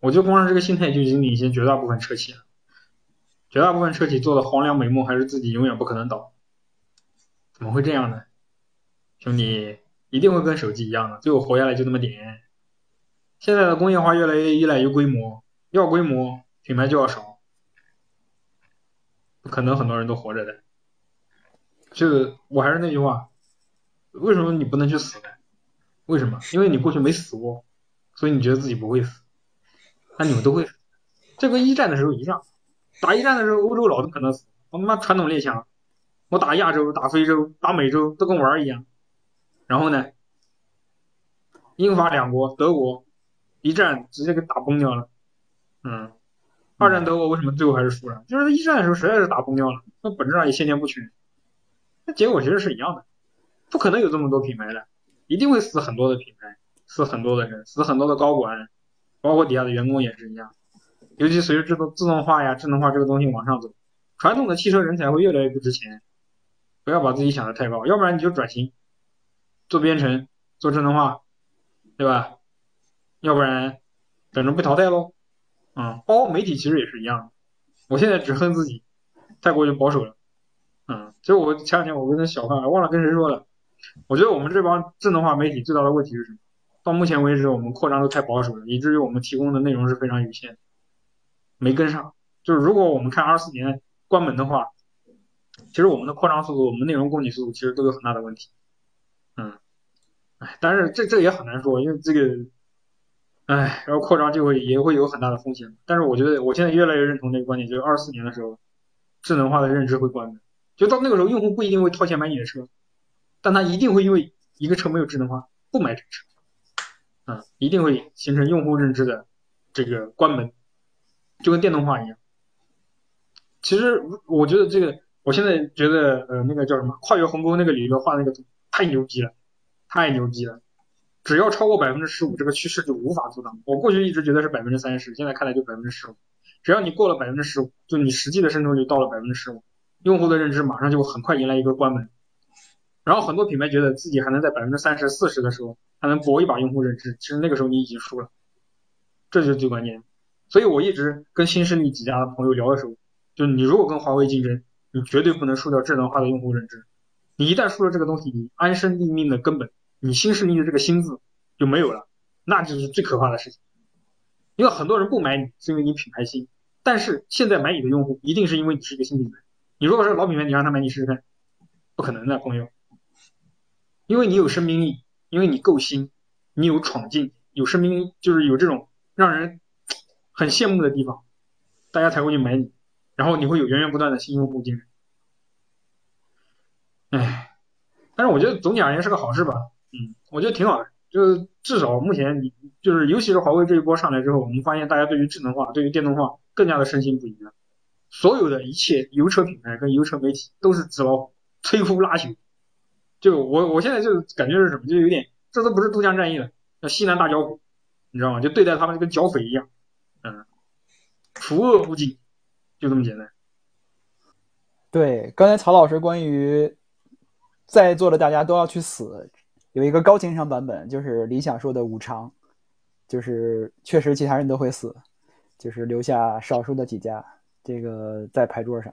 我就光是这个心态就已经领先绝大部分车企了。绝大部分车企做的黄粱美梦还是自己永远不可能倒。怎么会这样呢？兄弟，一定会跟手机一样的，最后活下来就那么点。现在的工业化越来越依赖于规模，要规模，品牌就要少，不可能很多人都活着的。这我还是那句话，为什么你不能去死呢？为什么？因为你过去没死过，所以你觉得自己不会死。那你们都会死，这跟一战的时候一样。打一战的时候，欧洲佬都可能死，我他妈传统列强，我打亚洲、打非洲、打美洲都跟玩儿一样。然后呢，英法两国，德国一战直接给打崩掉了。嗯，二战德国为什么最后还是输了？就是一战的时候实在是打崩掉了，那本质上也先天不全。那结果其实是一样的，不可能有这么多品牌的，一定会死很多的品牌，死很多的人，死很多的高管，包括底下的员工也是一样。尤其随着自动自动化呀、智能化这个东西往上走，传统的汽车人才会越来越不值钱。不要把自己想的太高，要不然你就转型做编程、做智能化，对吧？要不然等着被淘汰喽。嗯，包括媒体其实也是一样的。我现在只恨自己太过于保守了。嗯，其实我前两天我跟小范忘了跟谁说了，我觉得我们这帮智能化媒体最大的问题是什么？到目前为止，我们扩张都太保守了，以至于我们提供的内容是非常有限。没跟上，就是如果我们看二四年关门的话，其实我们的扩张速度、我们内容供给速度其实都有很大的问题。嗯，哎，但是这这也很难说，因为这个，哎，然后扩张就会也会有很大的风险。但是我觉得我现在越来越认同这个观点，就是二四年的时候，智能化的认知会关门，就到那个时候，用户不一定会掏钱买你的车，但他一定会因为一个车没有智能化不买这车，嗯，一定会形成用户认知的这个关门。就跟电动化一样，其实我觉得这个，我现在觉得呃那个叫什么跨越鸿沟那个理论画那个图太牛逼了，太牛逼了。只要超过百分之十五，这个趋势就无法阻挡。我过去一直觉得是百分之三十，现在看来就百分之十五。只要你过了百分之十五，就你实际的渗透率到了百分之十五，用户的认知马上就很快迎来一个关门。然后很多品牌觉得自己还能在百分之三十四十的时候还能搏一把用户认知，其实那个时候你已经输了，这就是最关键。所以我一直跟新势力几家的朋友聊的时候，就你如果跟华为竞争，你绝对不能输掉智能化的用户认知。你一旦输了这个东西，你安身立命的根本，你新势力的这个心字就没有了，那就是最可怕的事情。因为很多人不买你是因为你品牌新，但是现在买你的用户一定是因为你是一个新品牌。你如果是老品牌，你让他买你试试看，不可能的，朋友。因为你有生命力，因为你够新，你有闯劲，有生命力，就是有这种让人。很羡慕的地方，大家才会去买你，然后你会有源源不断的新用户进来。哎，但是我觉得总体而言是个好事吧，嗯，我觉得挺好的，就是至少目前你就是尤其是华为这一波上来之后，我们发现大家对于智能化、对于电动化更加的深信不疑了。所有的一切油车品牌跟油车媒体都是纸老虎，摧枯拉朽。就我我现在就感觉是什么，就有点这都不是渡江战役了，叫西南大剿匪，你知道吗？就对待他们就跟剿匪一样。嗯，除恶不尽，就这么简单。对，刚才曹老师关于在座的大家都要去死，有一个高情商版本，就是理想说的五常，就是确实其他人都会死，就是留下少数的几家，这个在牌桌上，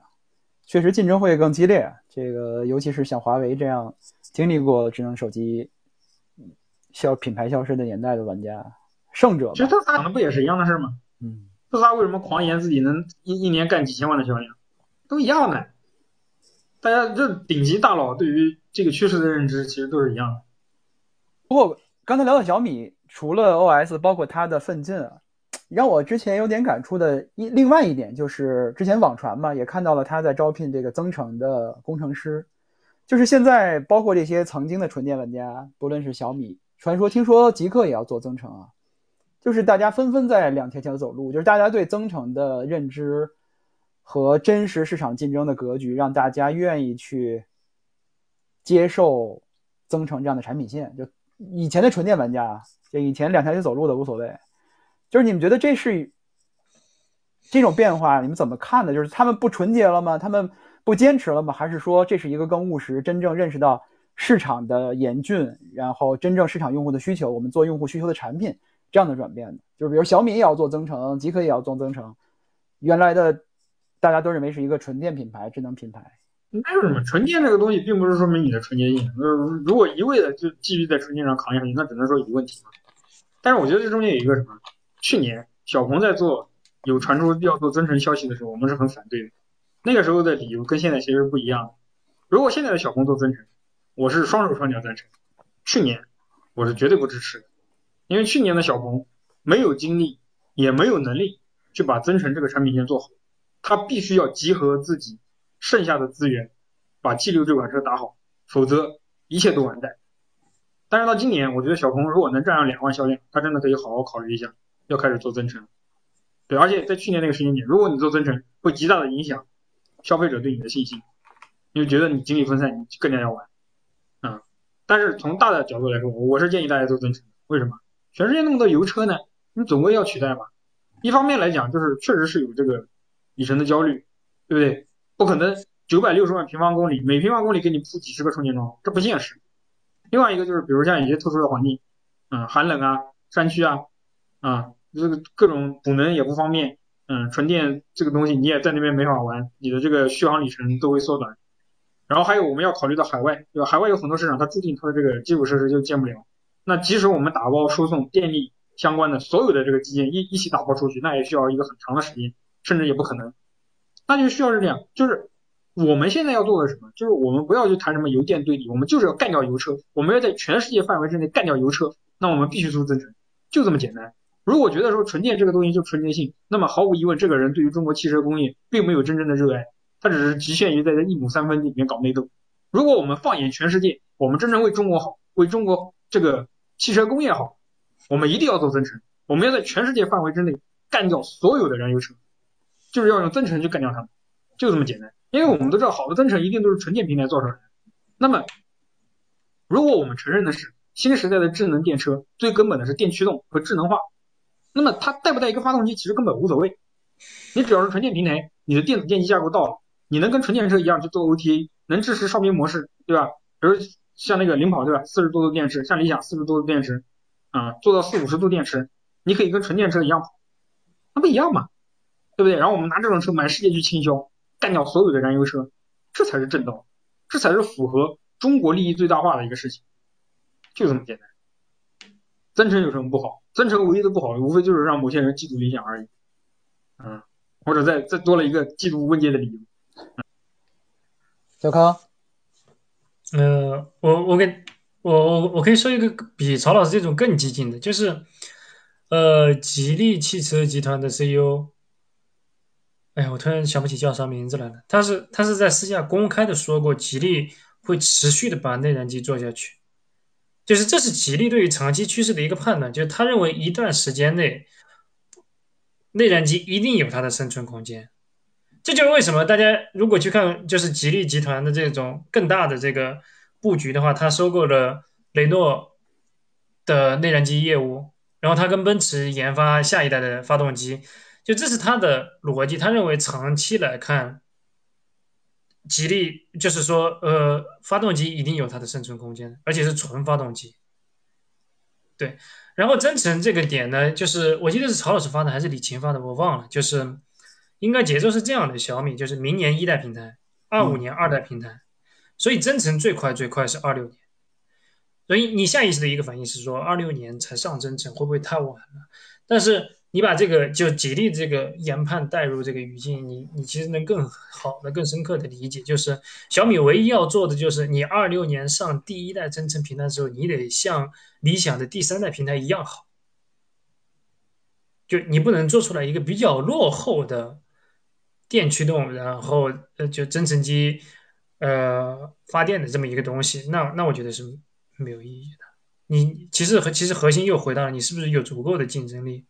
确实竞争会更激烈。这个尤其是像华为这样经历过智能手机消品牌消失的年代的玩家，胜者。其实特斯拉不也是一样的事吗？嗯，特斯拉为什么狂言自己能一一年干几千万的销量，都一样的。大家这顶级大佬对于这个趋势的认知其实都是一样的。不过刚才聊到小米，除了 OS，包括它的奋进啊，让我之前有点感触的一另外一点就是，之前网传嘛，也看到了他在招聘这个增程的工程师。就是现在，包括这些曾经的纯电玩家，不论是小米，传说听说极客也要做增程啊。就是大家纷纷在两条条走路，就是大家对增程的认知和真实市场竞争的格局，让大家愿意去接受增程这样的产品线。就以前的纯电玩家，就以前两条腿走路的无所谓。就是你们觉得这是这种变化，你们怎么看的？就是他们不纯洁了吗？他们不坚持了吗？还是说这是一个更务实、真正认识到市场的严峻，然后真正市场用户的需求，我们做用户需求的产品？这样的转变的。就是比如小米也要做增程，极客也要做增程，原来的大家都认为是一个纯电品牌、智能品牌。那有什么？纯电这个东西并不是说明你的纯洁性。呃，如果一味的就继续在纯电上扛下去，那只能说有问题嘛。但是我觉得这中间有一个什么？去年小鹏在做有传出要做增程消息的时候，我们是很反对的。那个时候的理由跟现在其实不一样。如果现在的小鹏做增程，我是双手双脚赞成。去年我是绝对不支持的，因为去年的小鹏没有精力，也没有能力去把增程这个产品线做好，他必须要集合自己。剩下的资源把 G 六这款车打好，否则一切都完蛋。但是到今年，我觉得小鹏如果能占上两万销量，他真的可以好好考虑一下，要开始做增程。对，而且在去年那个时间点，如果你做增程，会极大的影响消费者对你的信心，你就觉得你精力分散，你更加要玩。嗯，但是从大的角度来说，我是建议大家做增程。为什么？全世界那么多油车呢？你总归要取代吧。一方面来讲，就是确实是有这个里程的焦虑，对不对？不可能，九百六十万平方公里，每平方公里给你铺几十个充电桩，这不现实。另外一个就是，比如像一些特殊的环境，嗯，寒冷啊，山区啊，啊，这个各种补能也不方便，嗯，纯电这个东西你也在那边没法玩，你的这个续航里程都会缩短。然后还有我们要考虑到海外，对吧？海外有很多市场，它注定它的这个基础设施就建不了。那即使我们打包输送电力相关的所有的这个基建一一起打包出去，那也需要一个很长的时间，甚至也不可能。那就需要是这样，就是我们现在要做的什么？就是我们不要去谈什么油电对立，我们就是要干掉油车，我们要在全世界范围之内干掉油车。那我们必须做增程，就这么简单。如果觉得说纯电这个东西就纯电性，那么毫无疑问，这个人对于中国汽车工业并没有真正的热爱，他只是局限于在这一亩三分地里面搞内斗。如果我们放眼全世界，我们真正为中国好，为中国这个汽车工业好，我们一定要做增程，我们要在全世界范围之内干掉所有的燃油车。就是要用增程去干掉他们，就这么简单。因为我们都知道，好的增程一定都是纯电平台做出来的。那么，如果我们承认的是新时代的智能电车最根本的是电驱动和智能化，那么它带不带一个发动机其实根本无所谓。你只要是纯电平台，你的电子电机架构到了，你能跟纯电车一样去做 OTA，能支持烧屏模式，对吧？比如像那个领跑，对吧？四十多度电池，像理想四十多度电池，啊，做到四五十度电池，你可以跟纯电车一样跑，那不一样吗？对不对？然后我们拿这种车满世界去倾销，干掉所有的燃油车，这才是正道，这才是符合中国利益最大化的一个事情，就这么简单。增程有什么不好？增程唯一的不好，无非就是让某些人嫉妒理想而已，嗯，或者再再多了一个嫉妒问界的理由。小康，呃，我我给我我我可以说一个比曹老师这种更激进的，就是呃，吉利汽车集团的 CEO。哎呀，我突然想不起叫啥名字来了。他是他是在私下公开的说过，吉利会持续的把内燃机做下去，就是这是吉利对于长期趋势的一个判断，就是他认为一段时间内内燃机一定有它的生存空间。这就是为什么大家如果去看就是吉利集团的这种更大的这个布局的话，他收购了雷诺的内燃机业务，然后他跟奔驰研发下一代的发动机。就这是他的逻辑，他认为长期来看，吉利就是说，呃，发动机一定有它的生存空间，而且是纯发动机。对，然后增程这个点呢，就是我记得是曹老师发的还是李琴发的，我忘了，就是应该节奏是这样的：小米就是明年一代平台，二五年二代平台，所以增程最快最快是二六年。所以你下意识的一个反应是说，二六年才上增程会不会太晚了？但是。你把这个就吉利这个研判带入这个语境，你你其实能更好的、更深刻的理解，就是小米唯一要做的就是，你二六年上第一代增程平台的时候，你得像理想的第三代平台一样好，就你不能做出来一个比较落后的电驱动，然后呃就增程机呃发电的这么一个东西，那那我觉得是没有意义的。你其实和其实核心又回到了你是不是有足够的竞争力。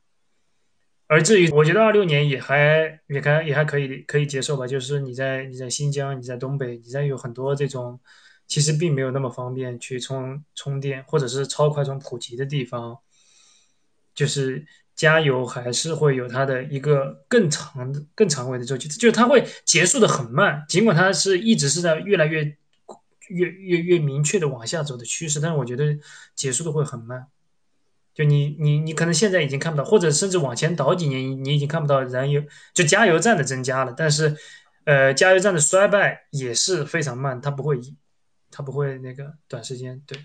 而至于，我觉得二六年也还也还也还可以可以接受吧。就是你在你在新疆，你在东北，你在有很多这种其实并没有那么方便去充充电，或者是超快充普及的地方，就是加油还是会有它的一个更长的更长尾的周期，就是它会结束的很慢。尽管它是一直是在越来越越越越明确的往下走的趋势，但是我觉得结束的会很慢。就你你你可能现在已经看不到，或者甚至往前倒几年，你已经看不到燃油就加油站的增加了，但是呃加油站的衰败也是非常慢，它不会它不会那个短时间对。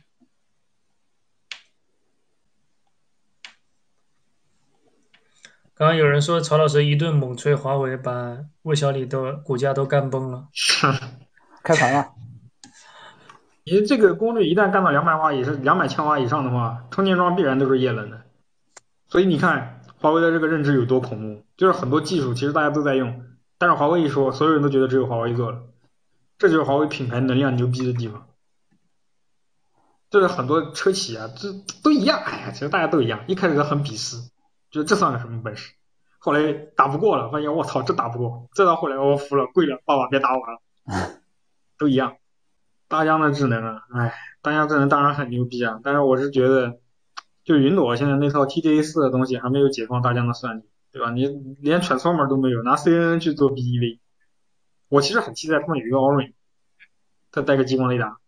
刚刚有人说曹老师一顿猛吹华为，把魏小李都股价都干崩了，[LAUGHS] 开盘了。你这个功率一旦干到两百瓦以上、两百千瓦以上的话，充电桩必然都是液冷的。所以你看华为的这个认知有多恐怖，就是很多技术其实大家都在用，但是华为一说，所有人都觉得只有华为做了，这就是华为品牌能量牛逼的地方。就是很多车企啊，这都一样，哎呀，其实大家都一样，一开始很鄙视。觉得这算个什么本事？后来打不过了，发现我操，这打不过。再到后来我服了，跪了，爸爸别打我了。[LAUGHS] 都一样，大疆的智能啊，哎，大疆智能当然很牛逼啊，但是我是觉得，就云朵现在那套 TDA 四的东西还没有解放大疆的算力，对吧？你连 transformer 都没有，拿 CNN 去做 BEV。我其实很期待他们有一个 Orin，再带个激光雷达，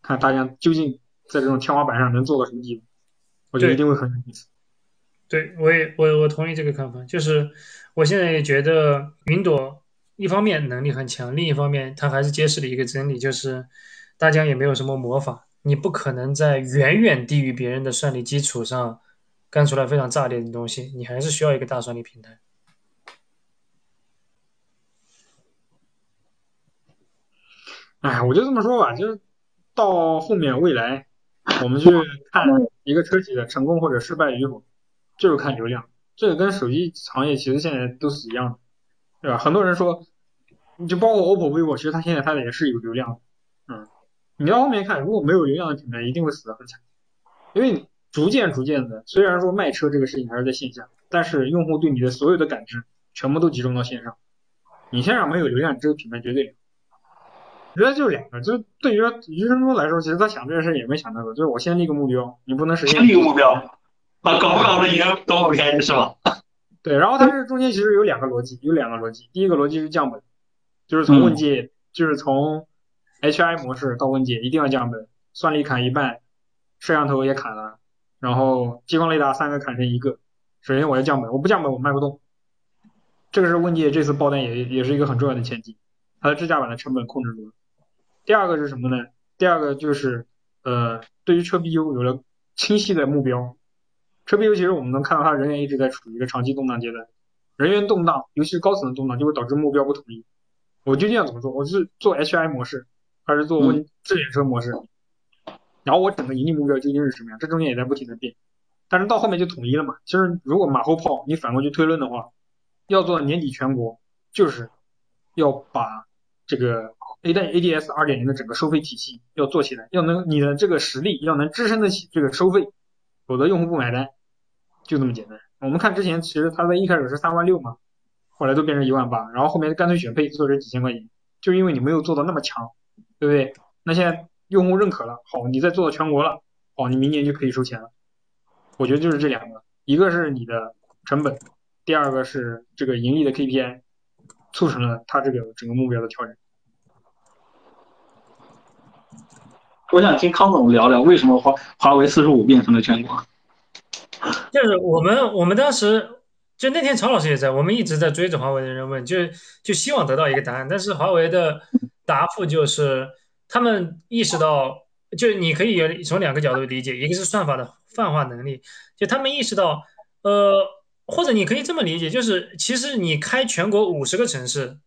看大疆究竟在这种天花板上能做到什么地步。我觉得一定会很有意思。对，我也我我同意这个看法，就是我现在也觉得云朵一方面能力很强，另一方面它还是揭示了一个真理，就是大疆也没有什么魔法，你不可能在远远低于别人的算力基础上干出来非常炸裂的东西，你还是需要一个大算力平台。哎，我就这么说吧，就是到后面未来，我们去看一个车企的成功或者失败与否。就是看流量，这个跟手机行业其实现在都是一样的，对吧？很多人说，你就包括 OPPO、vivo，其实它现在它也是有流量的，嗯，你到后面看，如果没有流量的品牌，一定会死得很惨，因为逐渐逐渐的，虽然说卖车这个事情还是在线下，但是用户对你的所有的感知全部都集中到线上，你线上没有流量，这个品牌绝对我觉得就两个，就对于余生中来说，其实他想这件事也没想那么多，就是我先立个目标，你不能实现。立个目标。把搞不搞的赢都 OK 是吧？对，然后它这中间其实有两个逻辑，有两个逻辑。第一个逻辑是降本，就是从问界，就是从 HI 模式到问界一定要降本，算力砍一半，摄像头也砍了，然后激光雷达三个砍成一个。首先我要降本，我不降本我卖不动。这个是问界这次爆单也也是一个很重要的前提，它的支架板的成本控制住了。第二个是什么呢？第二个就是呃，对于车 BU 有了清晰的目标。车 BU 其是我们能看到，它人员一直在处于一个长期动荡阶段，人员动荡，尤其是高层的动荡，就会导致目标不统一。我究竟要怎么做？我是做 HI 模式，还是做温自选车模式？然后我整个盈利目标究竟是什么样？这中间也在不停的变，但是到后面就统一了嘛。其实如果马后炮你反过去推论的话，要做年底全国，就是要把这个 A 代 ADS 二点零的整个收费体系要做起来，要能你的这个实力要能支撑得起这个收费，否则用户不买单。就这么简单。我们看之前，其实它在一开始是三万六嘛，后来都变成一万八，然后后面干脆选配做成几千块钱，就因为你没有做到那么强，对不对？那现在用户认可了，好，你再做到全国了，好，你明年就可以收钱了。我觉得就是这两个，一个是你的成本，第二个是这个盈利的 KPI，促成了它这个整个目标的调整。我想听康总聊聊为什么华华为四十五变成了全国。[LAUGHS] 就是我们，我们当时就那天曹老师也在，我们一直在追着华为的人问，就就希望得到一个答案。但是华为的答复就是，他们意识到，就是你可以从两个角度理解，一个是算法的泛化能力，就他们意识到，呃，或者你可以这么理解，就是其实你开全国五十个城市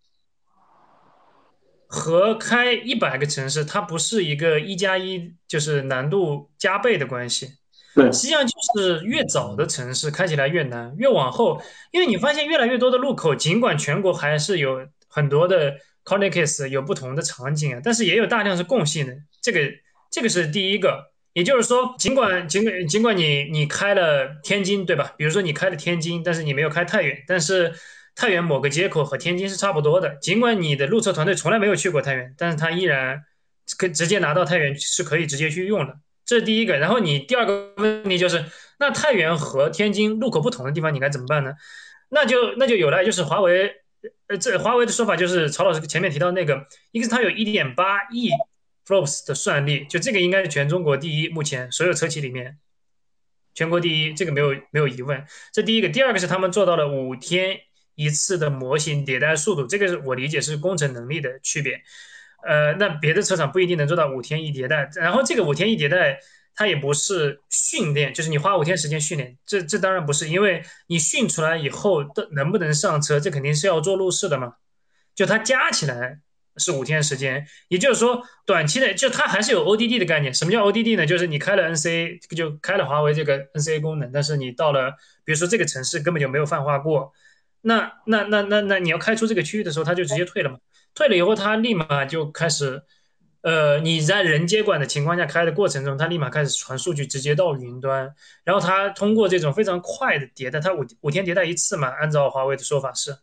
和开一百个城市，它不是一个一加一就是难度加倍的关系。对，实际上就是越早的城市开起来越难，越往后，因为你发现越来越多的路口，尽管全国还是有很多的 connects 有不同的场景啊，但是也有大量是共性的。这个这个是第一个，也就是说，尽管尽管尽管你你开了天津，对吧？比如说你开了天津，但是你没有开太原，但是太原某个接口和天津是差不多的。尽管你的路测团队从来没有去过太原，但是他依然可直接拿到太原是可以直接去用的。这是第一个，然后你第二个问题就是，那太原和天津路口不同的地方，你该怎么办呢？那就那就有了，就是华为，呃，这华为的说法就是曹老师前面提到那个，一个是它有一点八亿 flops 的算力，就这个应该是全中国第一，目前所有车企里面。全国第一，这个没有没有疑问。这第一个，第二个是他们做到了五天一次的模型迭代速度，这个是我理解是工程能力的区别。呃，那别的车厂不一定能做到五天一迭代。然后这个五天一迭代，它也不是训练，就是你花五天时间训练，这这当然不是，因为你训出来以后的能不能上车，这肯定是要做路试的嘛。就它加起来是五天时间，也就是说短期的，就它还是有 ODD 的概念。什么叫 ODD 呢？就是你开了 NCA，就开了华为这个 NCA 功能，但是你到了，比如说这个城市根本就没有泛化过，那那那那那你要开出这个区域的时候，他就直接退了嘛。退了以后，他立马就开始，呃，你在人接管的情况下开的过程中，他立马开始传数据，直接到云端。然后他通过这种非常快的迭代，他五五天迭代一次嘛，按照华为的说法是，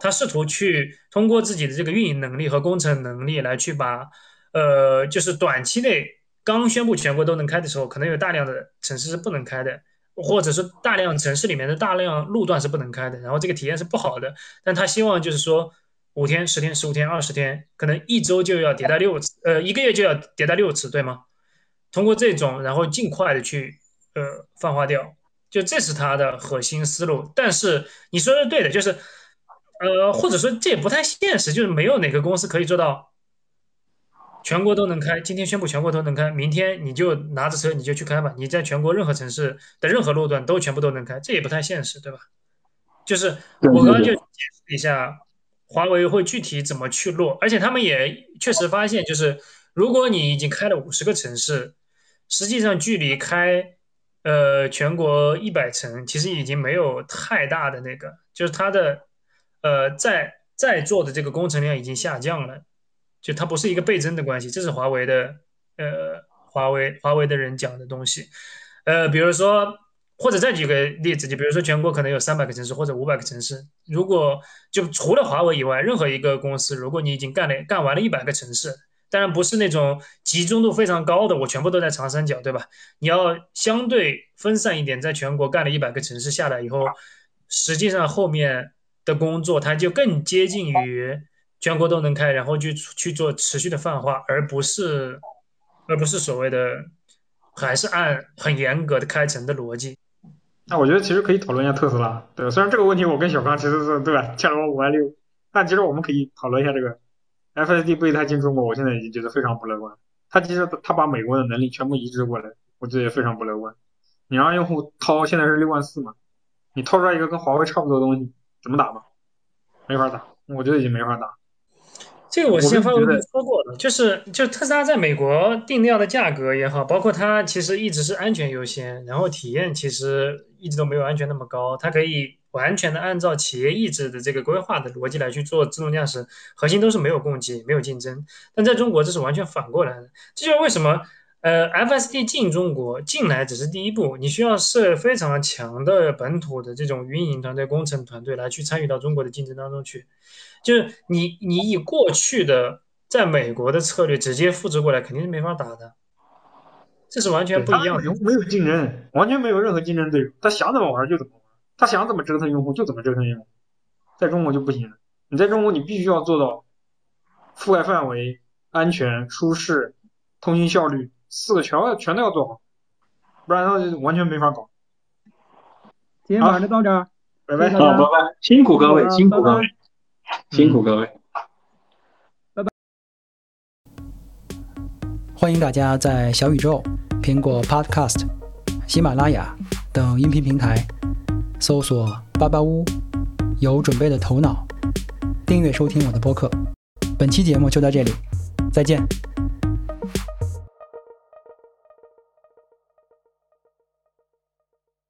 他试图去通过自己的这个运营能力和工程能力来去把，呃，就是短期内刚宣布全国都能开的时候，可能有大量的城市是不能开的，或者是大量城市里面的大量路段是不能开的，然后这个体验是不好的。但他希望就是说。五天、十天、十五天、二十天，可能一周就要迭代六次，呃，一个月就要迭代六次，对吗？通过这种，然后尽快的去呃泛化掉，就这是他的核心思路。但是你说的对的，就是呃，或者说这也不太现实，就是没有哪个公司可以做到全国都能开。今天宣布全国都能开，明天你就拿着车你就去开吧，你在全国任何城市的任何路段都全部都能开，这也不太现实，对吧？就是我刚刚就解释一下。华为会具体怎么去落？而且他们也确实发现，就是如果你已经开了五十个城市，实际上距离开呃全国一百城，其实已经没有太大的那个，就是它的呃在在做的这个工程量已经下降了，就它不是一个倍增的关系。这是华为的呃华为华为的人讲的东西，呃，比如说。或者再举个例子，就比如说全国可能有三百个城市或者五百个城市，如果就除了华为以外，任何一个公司，如果你已经干了干完了一百个城市，当然不是那种集中度非常高的，我全部都在长三角，对吧？你要相对分散一点，在全国干了一百个城市下来以后，实际上后面的工作它就更接近于全国都能开，然后去去做持续的泛化，而不是而不是所谓的还是按很严格的开城的逻辑。那我觉得其实可以讨论一下特斯拉，对，虽然这个问题我跟小刚其实是对吧，欠了我五万六，但其实我们可以讨论一下这个 FSD 备胎进中国，我现在已经觉得非常不乐观。他其实他把美国的能力全部移植过来，我觉得也非常不乐观。你让用户掏现在是六万四嘛，你掏出来一个跟华为差不多的东西，怎么打嘛？没法打，我觉得已经没法打。这个我之前发文说过了，就是就特斯拉在美国定调的价格也好，包括它其实一直是安全优先，然后体验其实一直都没有安全那么高。它可以完全的按照企业意志的这个规划的逻辑来去做自动驾驶，核心都是没有供给、没有竞争。但在中国这是完全反过来的，这就是为什么呃 FSD 进中国进来只是第一步，你需要设非常强的本土的这种运营团队、工程团队来去参与到中国的竞争当中去。就是你，你以过去的在美国的策略直接复制过来，肯定是没法打的。这是完全不一样的，没有竞争，完全没有任何竞争对手。他想怎么玩就怎么玩，他想怎么折腾用户就怎么折腾用户。在中国就不行了，你在中国你必须要做到覆盖范围、安全、舒适、通信效率四个全要全都要做好，不然的话就完全没法搞。今天晚上就到这儿，拜拜，好，拜拜，辛苦各位，辛苦各位。辛苦各位，拜拜！欢迎大家在小宇宙、苹果 Podcast、喜马拉雅等音频平台搜索“巴巴屋”，有准备的头脑，订阅收听我的播客。本期节目就到这里，再见。